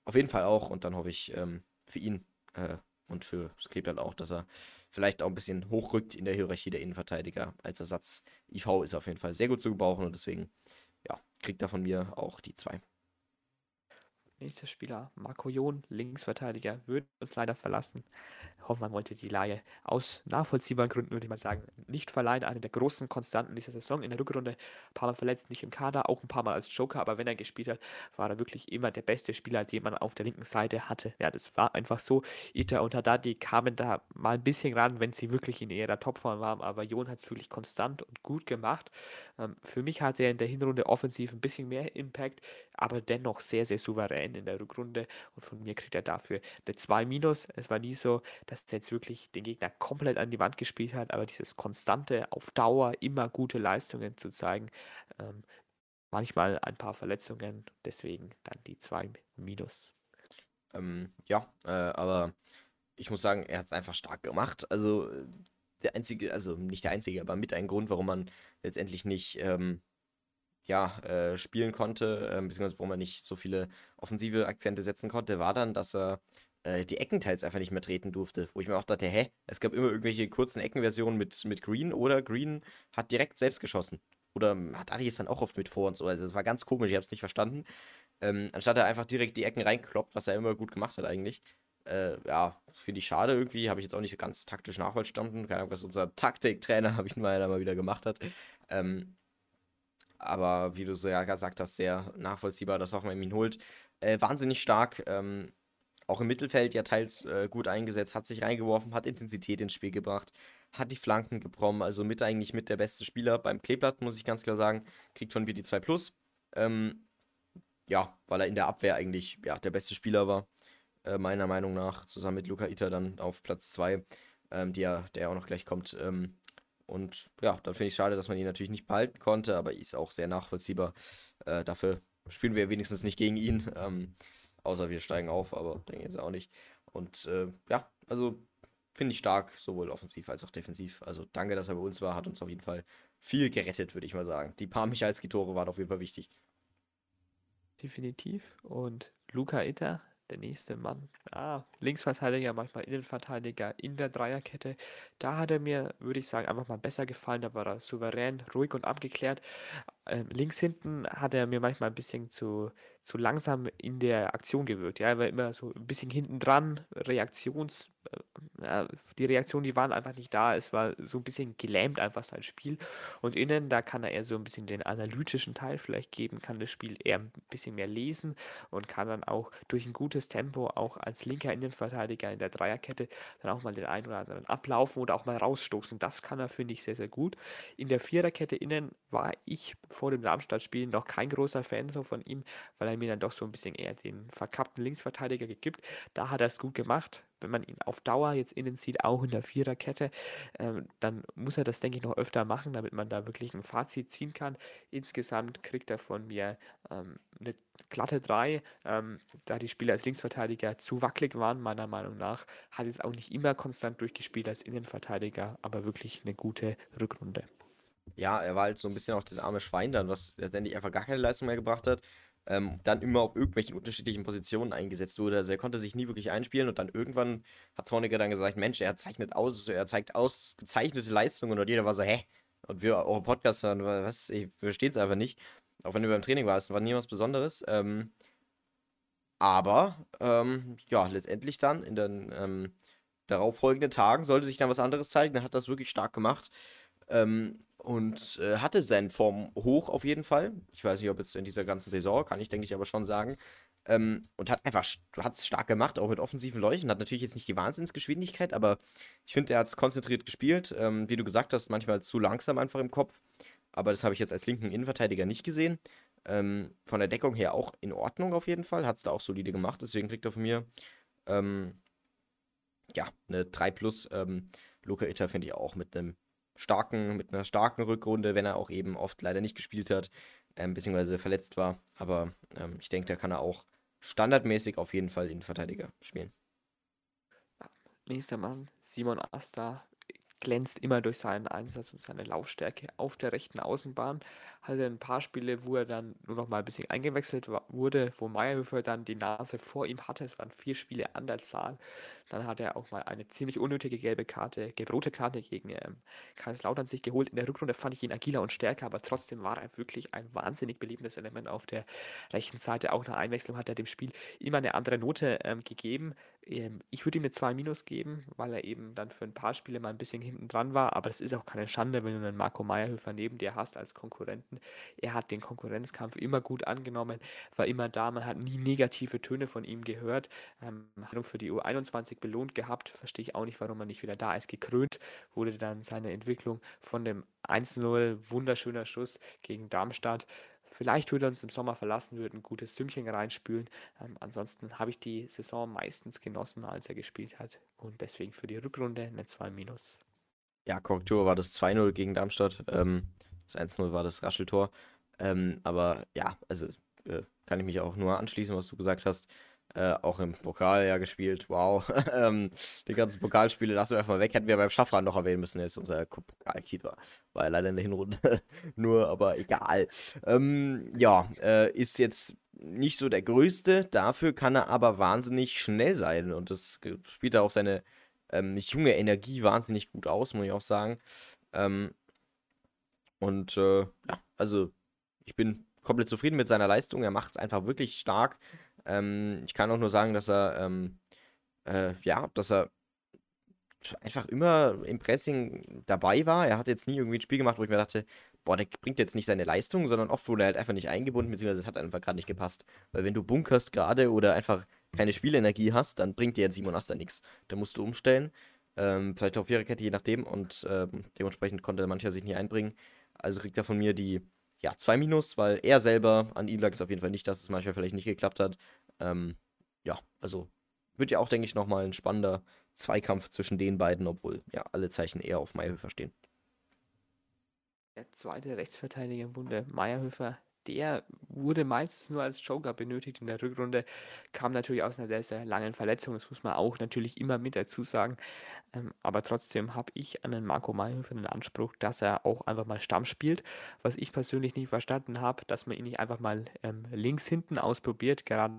auf jeden Fall auch und dann hoffe ich ähm, für ihn äh, und für Skripal auch, dass er vielleicht auch ein bisschen hochrückt in der Hierarchie der Innenverteidiger als Ersatz. IV ist auf jeden Fall sehr gut zu gebrauchen und deswegen, ja, kriegt er von mir auch die zwei. Nächster Spieler, Marco Jon, Linksverteidiger, wird uns leider verlassen. Hoffmann wollte die Laie aus nachvollziehbaren Gründen, würde ich mal sagen, nicht verleihen. Eine der großen Konstanten dieser Saison in der Rückrunde. Ein paar Mal verletzt, nicht im Kader, auch ein paar Mal als Joker, aber wenn er gespielt hat, war er wirklich immer der beste Spieler, den man auf der linken Seite hatte. Ja, das war einfach so. Ita und Haddadi kamen da mal ein bisschen ran, wenn sie wirklich in ihrer Topform waren, aber Jon hat es wirklich konstant und gut gemacht. Ähm, für mich hatte er in der Hinrunde offensiv ein bisschen mehr Impact, aber dennoch sehr, sehr souverän in der Rückrunde und von mir kriegt er dafür eine 2 Minus. Es war nie so, dass er jetzt wirklich den Gegner komplett an die Wand gespielt hat, aber dieses konstante, auf Dauer immer gute Leistungen zu zeigen, ähm, manchmal ein paar Verletzungen, deswegen dann die 2 minus. Ähm, ja, äh, aber ich muss sagen, er hat es einfach stark gemacht. Also der einzige, also nicht der einzige, aber mit ein Grund, warum man letztendlich nicht ähm, ja, äh, spielen konnte, äh, beziehungsweise warum man nicht so viele offensive Akzente setzen konnte, war dann, dass er äh, die Ecken teils einfach nicht mehr treten durfte. Wo ich mir auch dachte, hä, es gab immer irgendwelche kurzen Eckenversionen mit, mit Green oder Green hat direkt selbst geschossen. Oder hat Adi es dann auch oft mit vor und so. Also es war ganz komisch, ich habe es nicht verstanden. Ähm, anstatt er einfach direkt die Ecken reinkloppt, was er immer gut gemacht hat eigentlich. Äh, ja, finde ich schade irgendwie. Habe ich jetzt auch nicht ganz taktisch nachvollstanden. Keine Ahnung, was unser Taktiktrainer, habe ich mal, mal wieder gemacht hat. Ähm, aber wie du so ja gesagt hast, sehr nachvollziehbar, dass Hoffenheim ihn holt. Äh, wahnsinnig stark. Ähm, auch im Mittelfeld ja teils äh, gut eingesetzt, hat sich reingeworfen, hat Intensität ins Spiel gebracht, hat die Flanken gebrommen, also mit eigentlich mit der beste Spieler beim Kleeblatt, muss ich ganz klar sagen, kriegt von mir die 2 Plus. Ähm, ja, weil er in der Abwehr eigentlich ja, der beste Spieler war, äh, meiner Meinung nach, zusammen mit Luca Ita dann auf Platz 2, ähm, der, der auch noch gleich kommt. Ähm, und ja, dann finde ich schade, dass man ihn natürlich nicht behalten konnte, aber ist auch sehr nachvollziehbar. Äh, dafür spielen wir wenigstens nicht gegen ihn. Ähm, außer wir steigen auf, aber denke jetzt auch nicht. Und äh, ja, also finde ich stark, sowohl offensiv als auch defensiv. Also danke, dass er bei uns war, hat uns auf jeden Fall viel gerettet, würde ich mal sagen. Die paar Michalski-Tore waren auf jeden Fall wichtig. Definitiv. Und Luca Itter, der nächste Mann. Ah, Linksverteidiger, manchmal Innenverteidiger in der Dreierkette. Da hat er mir, würde ich sagen, einfach mal besser gefallen. Da war er souverän, ruhig und abgeklärt. Ähm, links hinten hat er mir manchmal ein bisschen zu, zu langsam in der Aktion gewirkt. Ja, er war immer so ein bisschen hinten dran, Reaktions, äh, die Reaktionen, die waren einfach nicht da. Es war so ein bisschen gelähmt einfach sein Spiel. Und innen, da kann er eher so ein bisschen den analytischen Teil vielleicht geben, kann das Spiel eher ein bisschen mehr lesen und kann dann auch durch ein gutes Tempo auch als linker Innenverteidiger in der Dreierkette dann auch mal den einen oder anderen ablaufen oder auch mal rausstoßen. Das kann er, finde ich, sehr, sehr gut. In der Viererkette innen war ich vor dem Darmstadt-Spiel noch kein großer Fan so von ihm, weil er mir dann doch so ein bisschen eher den verkappten Linksverteidiger gibt. Da hat er es gut gemacht wenn man ihn auf Dauer jetzt innen sieht, auch in der Viererkette, ähm, dann muss er das, denke ich, noch öfter machen, damit man da wirklich ein Fazit ziehen kann. Insgesamt kriegt er von mir ähm, eine glatte 3, ähm, da die Spieler als Linksverteidiger zu wackelig waren, meiner Meinung nach. Hat jetzt auch nicht immer konstant durchgespielt als Innenverteidiger, aber wirklich eine gute Rückrunde. Ja, er war halt so ein bisschen auch das arme Schwein dann, was letztendlich einfach gar keine Leistung mehr gebracht hat ähm, dann immer auf irgendwelchen unterschiedlichen Positionen eingesetzt wurde. Also er konnte sich nie wirklich einspielen und dann irgendwann hat Zorniger dann gesagt, Mensch, er zeichnet aus, er zeigt ausgezeichnete Leistungen und jeder war so, hä? Und wir auch im Podcast waren, was, ich verstehe es einfach nicht. Auch wenn du beim Training warst, war nie was Besonderes. Ähm, aber, ähm, ja, letztendlich dann in den ähm, darauffolgenden Tagen sollte sich dann was anderes zeigen. Er hat das wirklich stark gemacht. Ähm, und äh, hatte seinen Form hoch auf jeden Fall. Ich weiß nicht, ob jetzt in dieser ganzen Saison, kann ich denke ich aber schon sagen. Ähm, und hat einfach hat es stark gemacht, auch mit offensiven Leuchten. Hat natürlich jetzt nicht die Wahnsinnsgeschwindigkeit, aber ich finde, er hat es konzentriert gespielt. Ähm, wie du gesagt hast, manchmal zu langsam einfach im Kopf. Aber das habe ich jetzt als linken Innenverteidiger nicht gesehen. Ähm, von der Deckung her auch in Ordnung auf jeden Fall. Hat es da auch solide gemacht. Deswegen kriegt er von mir ähm, ja eine 3 plus. Ähm, Luca Itter finde ich auch mit einem starken, mit einer starken Rückrunde, wenn er auch eben oft leider nicht gespielt hat, ähm, beziehungsweise verletzt war. Aber ähm, ich denke, da kann er auch standardmäßig auf jeden Fall Innenverteidiger spielen. Nächster Mann, Simon Asta, glänzt immer durch seinen Einsatz und seine Laufstärke auf der rechten Außenbahn. Hatte ein paar Spiele, wo er dann nur noch mal ein bisschen eingewechselt wurde, wo Meyerhöfer dann die Nase vor ihm hatte. Es waren vier Spiele an der Zahl. Dann hat er auch mal eine ziemlich unnötige gelbe Karte, gelb-rote Karte gegen ähm, Kaiserslautern sich geholt. In der Rückrunde fand ich ihn agiler und stärker, aber trotzdem war er wirklich ein wahnsinnig belebendes Element auf der rechten Seite. Auch nach Einwechslung hat er dem Spiel immer eine andere Note ähm, gegeben. Ähm, ich würde ihm eine 2 minus geben, weil er eben dann für ein paar Spiele mal ein bisschen hinten dran war, aber das ist auch keine Schande, wenn du einen Marco Meyerhöfer neben dir hast als Konkurrenten. Er hat den Konkurrenzkampf immer gut angenommen, war immer da, man hat nie negative Töne von ihm gehört. Ähm, für die U21 belohnt gehabt, verstehe ich auch nicht, warum er nicht wieder da ist. Gekrönt wurde dann seine Entwicklung von dem 1-0, wunderschöner Schuss gegen Darmstadt Vielleicht würde er uns im Sommer verlassen, würde ein gutes Sümmchen reinspülen. Ähm, ansonsten habe ich die Saison meistens genossen, als er gespielt hat. Und deswegen für die Rückrunde eine 2 Ja, Korrektur war das 2-0 gegen Darmstadt. Ähm, das 1-0 war das Rascheltor. Ähm, aber ja, also äh, kann ich mich auch nur anschließen, was du gesagt hast. Äh, auch im Pokal ja gespielt. Wow. ähm, die ganzen Pokalspiele lassen wir einfach mal weg. Hätten wir beim Schaffran noch erwähnen müssen. Er ist unser Pokalkeeper. War ja leider in der Hinrunde nur, aber egal. Ähm, ja, äh, ist jetzt nicht so der größte. Dafür kann er aber wahnsinnig schnell sein. Und das spielt er auch seine ähm, junge Energie wahnsinnig gut aus, muss ich auch sagen. Ähm, und äh, ja, also ich bin komplett zufrieden mit seiner Leistung. Er macht es einfach wirklich stark. Ähm, ich kann auch nur sagen, dass er, ähm, äh, ja, dass er einfach immer im Pressing dabei war. Er hat jetzt nie irgendwie ein Spiel gemacht, wo ich mir dachte, boah, der bringt jetzt nicht seine Leistung, sondern oft wurde er halt einfach nicht eingebunden, beziehungsweise es hat einfach gerade nicht gepasst. Weil wenn du bunkerst gerade oder einfach keine Spielenergie hast, dann bringt dir Simon Asta nichts. Da musst du umstellen. Ähm, vielleicht auf Viererkette, je nachdem. Und ähm, dementsprechend konnte mancher sich nicht einbringen. Also kriegt er von mir die ja, zwei Minus, weil er selber, an ihn lag es auf jeden Fall nicht, dass es manchmal vielleicht nicht geklappt hat. Ähm, ja, also wird ja auch, denke ich, nochmal ein spannender Zweikampf zwischen den beiden, obwohl ja alle Zeichen eher auf Meierhöfer stehen. Der zweite Rechtsverteidiger im Bunde, Meierhöfer, der wurde meistens nur als Joker benötigt in der Rückrunde, kam natürlich aus einer sehr, sehr langen Verletzung, das muss man auch natürlich immer mit dazu sagen. Ähm, aber trotzdem habe ich an den Marco Mayhofer den Anspruch, dass er auch einfach mal Stamm spielt. Was ich persönlich nicht verstanden habe, dass man ihn nicht einfach mal ähm, links hinten ausprobiert, gerade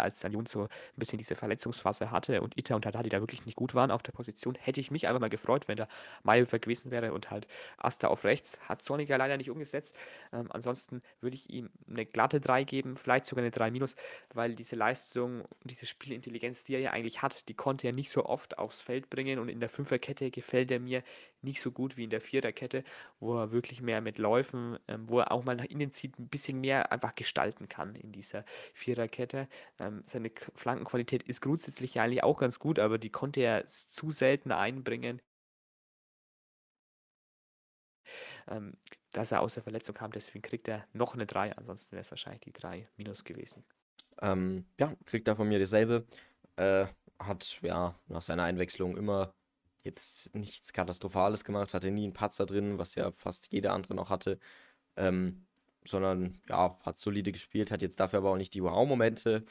als dann Jun so ein bisschen diese Verletzungsphase hatte und Ita und Haddadi da wirklich nicht gut waren auf der Position, hätte ich mich einfach mal gefreut, wenn da Mayhofer gewesen wäre und halt Asta auf rechts. Hat Zorniger leider nicht umgesetzt. Ähm, ansonsten würde ich ihm eine glatte 3 geben, vielleicht sogar eine 3 minus, weil diese Leistung und diese Spielintelligenz, die er ja eigentlich hat, die konnte er nicht so oft aufs Feld bringen und in der Fünferkette gefällt er mir nicht so gut wie in der Viererkette, wo er wirklich mehr mit Läufen, ähm, wo er auch mal nach innen zieht, ein bisschen mehr einfach gestalten kann in dieser Viererkette. Ähm, seine Flankenqualität ist grundsätzlich ja eigentlich auch ganz gut, aber die konnte er zu selten einbringen. Ähm, dass er aus der Verletzung kam, deswegen kriegt er noch eine 3, ansonsten wäre es wahrscheinlich die 3 minus gewesen. Ähm, ja, kriegt er von mir dasselbe. Äh, hat ja nach seiner Einwechslung immer jetzt nichts Katastrophales gemacht, hatte nie einen Patzer drin, was ja fast jeder andere noch hatte. Ähm, sondern ja, hat solide gespielt, hat jetzt dafür aber auch nicht die Wow-Momente.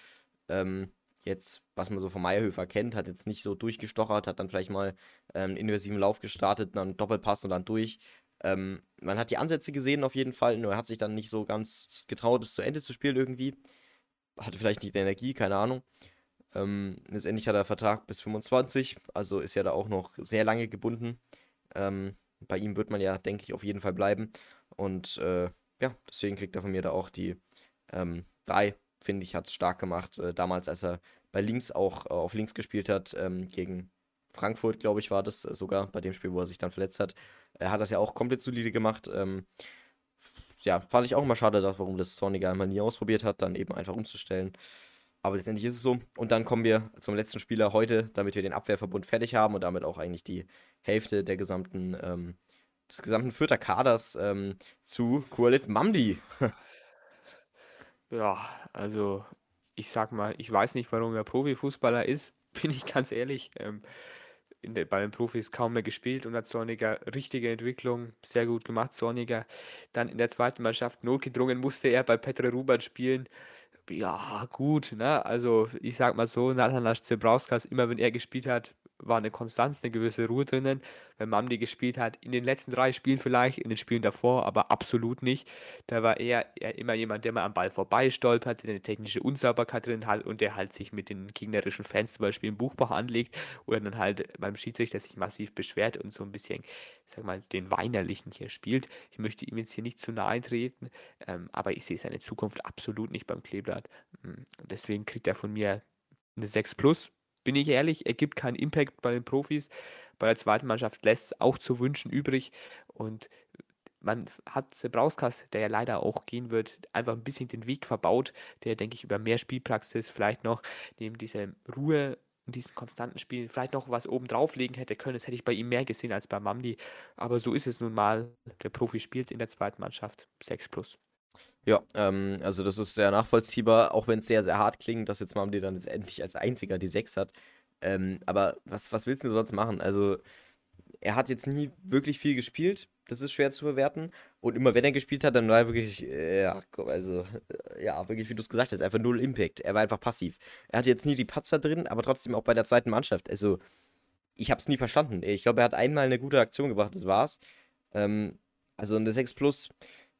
Ähm, jetzt, was man so von Meierhöfer kennt, hat jetzt nicht so durchgestochert, hat dann vielleicht mal ähm, invasiven Lauf gestartet, dann Doppelpass und dann durch. Ähm, man hat die Ansätze gesehen auf jeden Fall, nur er hat sich dann nicht so ganz getraut, es zu Ende zu spielen irgendwie. Hatte vielleicht nicht die Energie, keine Ahnung. Ähm, letztendlich hat er Vertrag bis 25, also ist ja da auch noch sehr lange gebunden. Ähm, bei ihm wird man ja, denke ich, auf jeden Fall bleiben. Und äh, ja, deswegen kriegt er von mir da auch die ähm, drei, finde ich, hat es stark gemacht. Äh, damals, als er bei links auch äh, auf links gespielt hat, ähm, gegen Frankfurt, glaube ich, war das äh, sogar, bei dem Spiel, wo er sich dann verletzt hat. Er hat das ja auch komplett solide gemacht. Ähm, ja, fand ich auch immer schade, dass, warum das Zorniger einmal nie ausprobiert hat, dann eben einfach umzustellen. Aber letztendlich ist es so. Und dann kommen wir zum letzten Spieler heute, damit wir den Abwehrverbund fertig haben und damit auch eigentlich die Hälfte der gesamten, ähm, des gesamten Fürther Kaders ähm, zu Kualit Mamdi. ja, also ich sag mal, ich weiß nicht, warum er Profifußballer ist, bin ich ganz ehrlich. Ähm, der, bei den Profis kaum mehr gespielt und hat Zorniger richtige Entwicklung, sehr gut gemacht. Zorniger dann in der zweiten Mannschaft notgedrungen musste er bei Petre Rubat spielen ja, gut, ne? Also ich sag mal so, Nathan Zebrauskas, immer wenn er gespielt hat, war eine Konstanz, eine gewisse Ruhe drinnen. Wenn Mamdi gespielt hat, in den letzten drei Spielen vielleicht, in den Spielen davor, aber absolut nicht. Da war er, er immer jemand, der mal am Ball vorbei stolpert, der eine technische Unsauberkeit drin hat und der halt sich mit den gegnerischen Fans zum Beispiel im Buchbach anlegt oder dann halt beim Schiedsrichter sich massiv beschwert und so ein bisschen, sag mal, den Weinerlichen hier spielt. Ich möchte ihm jetzt hier nicht zu nahe treten, ähm, aber ich sehe seine Zukunft absolut nicht beim Kleeblatt. Mm, deswegen kriegt er von mir eine 6 plus bin ich ehrlich, er gibt keinen Impact bei den Profis. Bei der zweiten Mannschaft lässt es auch zu wünschen übrig. Und man hat Sebrauskas, der ja leider auch gehen wird, einfach ein bisschen den Weg verbaut, der, denke ich, über mehr Spielpraxis vielleicht noch neben dieser Ruhe und diesen konstanten Spielen vielleicht noch was oben drauflegen hätte können. Das hätte ich bei ihm mehr gesehen als bei Mamdi. Aber so ist es nun mal. Der Profi spielt in der zweiten Mannschaft 6 plus. Ja, ähm, also das ist sehr nachvollziehbar, auch wenn es sehr, sehr hart klingt, dass jetzt Mamdi dann endlich als einziger die 6 hat. Ähm, aber was, was willst du sonst machen? Also, er hat jetzt nie wirklich viel gespielt. Das ist schwer zu bewerten. Und immer wenn er gespielt hat, dann war er wirklich, äh, ja, also, äh, ja, wirklich, wie du es gesagt hast, einfach null Impact. Er war einfach passiv. Er hatte jetzt nie die Patzer drin, aber trotzdem auch bei der zweiten Mannschaft. Also, ich habe es nie verstanden. Ich glaube, er hat einmal eine gute Aktion gebracht, das war's. Ähm, also eine 6 plus,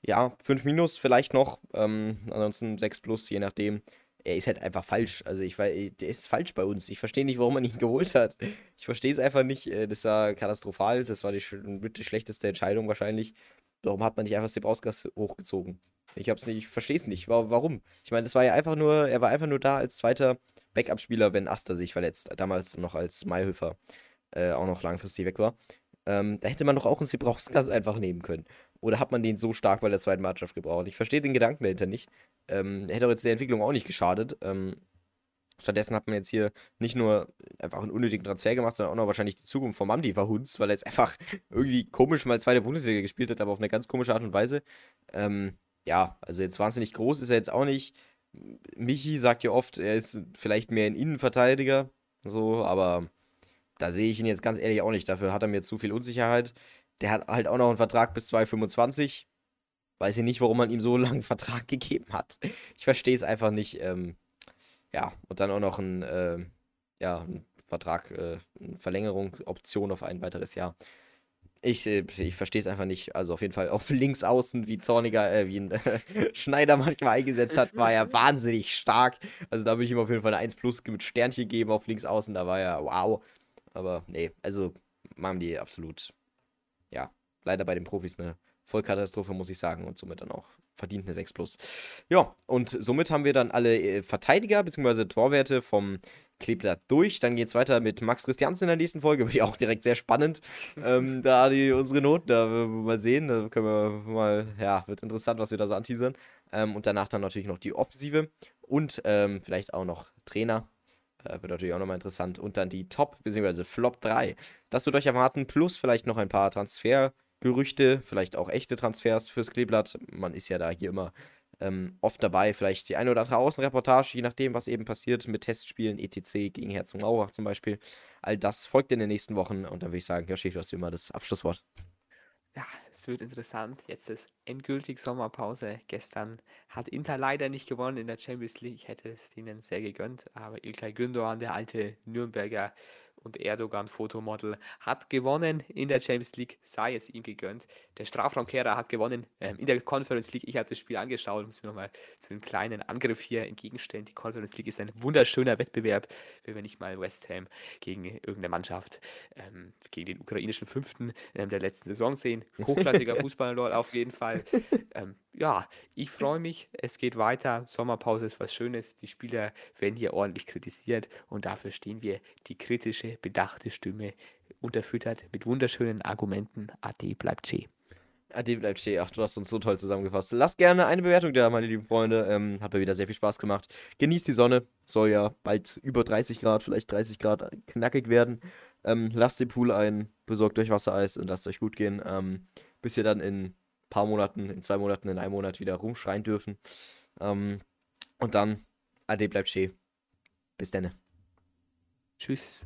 ja, 5 minus vielleicht noch. Ähm, ansonsten 6 plus, je nachdem. Er ist halt einfach falsch. Also ich weiß, der ist falsch bei uns. Ich verstehe nicht, warum man ihn geholt hat. Ich verstehe es einfach nicht. Äh, das war katastrophal. Das war die, die schlechteste Entscheidung wahrscheinlich. Warum hat man nicht einfach Sepp Ausgas hochgezogen? Ich hab's nicht, ich verstehe es nicht. Warum? Ich meine, das war ja einfach nur, er war einfach nur da als zweiter Backup-Spieler, wenn Aster sich verletzt. Damals noch als Mayhöfer äh, auch noch langfristig weg war. Ähm, da hätte man doch auch einen Sebrauskas einfach nehmen können. Oder hat man den so stark bei der zweiten Mannschaft gebraucht? Ich verstehe den Gedanken dahinter nicht. Ähm, hätte auch jetzt der Entwicklung auch nicht geschadet. Ähm, stattdessen hat man jetzt hier nicht nur einfach einen unnötigen Transfer gemacht, sondern auch noch wahrscheinlich die Zukunft vom Mamdi verhunzt, weil er jetzt einfach irgendwie komisch mal zweite Bundesliga gespielt hat, aber auf eine ganz komische Art und Weise. Ähm, ja, also jetzt wahnsinnig groß ist er jetzt auch nicht. Michi sagt ja oft, er ist vielleicht mehr ein Innenverteidiger, so, aber da sehe ich ihn jetzt ganz ehrlich auch nicht. Dafür hat er mir zu viel Unsicherheit. Der hat halt auch noch einen Vertrag bis 2025. Weiß ich nicht, warum man ihm so einen Vertrag gegeben hat. Ich verstehe es einfach nicht. Ähm, ja, und dann auch noch ein, äh, ja, ein Vertrag, äh, eine Verlängerung, Option auf ein weiteres Jahr. Ich, äh, ich verstehe es einfach nicht. Also auf jeden Fall auf links außen, wie Zorniger, äh, wie ein äh, Schneider manchmal eingesetzt hat, war er wahnsinnig stark. Also da würde ich ihm auf jeden Fall eine 1 Plus mit Sternchen geben auf links außen. Da war er wow. Aber nee, also machen die absolut, leider bei den Profis eine Vollkatastrophe, muss ich sagen. Und somit dann auch verdient eine 6 Plus. Ja, und somit haben wir dann alle äh, Verteidiger bzw. Torwerte vom Kleeblatt durch. Dann geht es weiter mit Max Christiansen in der nächsten Folge. Wird ja auch direkt sehr spannend. ähm, da die unsere Noten, da mal sehen. Da können wir mal, ja, wird interessant, was wir da so anteasern. Ähm, und danach dann natürlich noch die Offensive und ähm, vielleicht auch noch Trainer. Äh, wird natürlich auch nochmal interessant. Und dann die Top- bzw. Flop 3. Das wird euch erwarten. Plus vielleicht noch ein paar Transfergerüchte, vielleicht auch echte Transfers fürs Kleeblatt. Man ist ja da hier immer ähm, oft dabei. Vielleicht die eine oder andere Außenreportage, je nachdem, was eben passiert mit Testspielen, etc. gegen Herzogenaurach zum Beispiel. All das folgt in den nächsten Wochen und dann würde ich sagen, Schäfer, du hast wie immer das Abschlusswort. Ja, es wird interessant. Jetzt ist endgültig Sommerpause. Gestern hat Inter leider nicht gewonnen in der Champions League. Ich hätte es ihnen sehr gegönnt, aber Ilkay Gündoğan, der alte Nürnberger und Erdogan Fotomodel hat gewonnen in der Champions League, sei es ihm gegönnt. Der Strafraumkehrer hat gewonnen ähm, in der Conference League. Ich habe das Spiel angeschaut, muss mir nochmal zu einem kleinen Angriff hier entgegenstellen. Die Conference League ist ein wunderschöner Wettbewerb, wenn wir nicht mal West Ham gegen irgendeine Mannschaft, ähm, gegen den ukrainischen Fünften ähm, der letzten Saison sehen. Hochklassiger Fußball dort auf jeden Fall. Ähm, ja, ich freue mich. Es geht weiter. Sommerpause ist was Schönes. Die Spieler werden hier ordentlich kritisiert und dafür stehen wir die kritische, bedachte Stimme unterfüttert mit wunderschönen Argumenten. AD bleibt Che. AD bleibt Che. Ach, du hast uns so toll zusammengefasst. Lasst gerne eine Bewertung da, meine lieben Freunde. Ähm, hat mir wieder sehr viel Spaß gemacht. Genießt die Sonne. Soll ja bald über 30 Grad, vielleicht 30 Grad knackig werden. Ähm, lasst den Pool ein, besorgt euch Wassereis und lasst euch gut gehen. Ähm, bis ihr dann in paar Monaten, in zwei Monaten, in einem Monat wieder rumschreien dürfen. Ähm, und dann, Ade bleibt schön. Bis dann. Tschüss.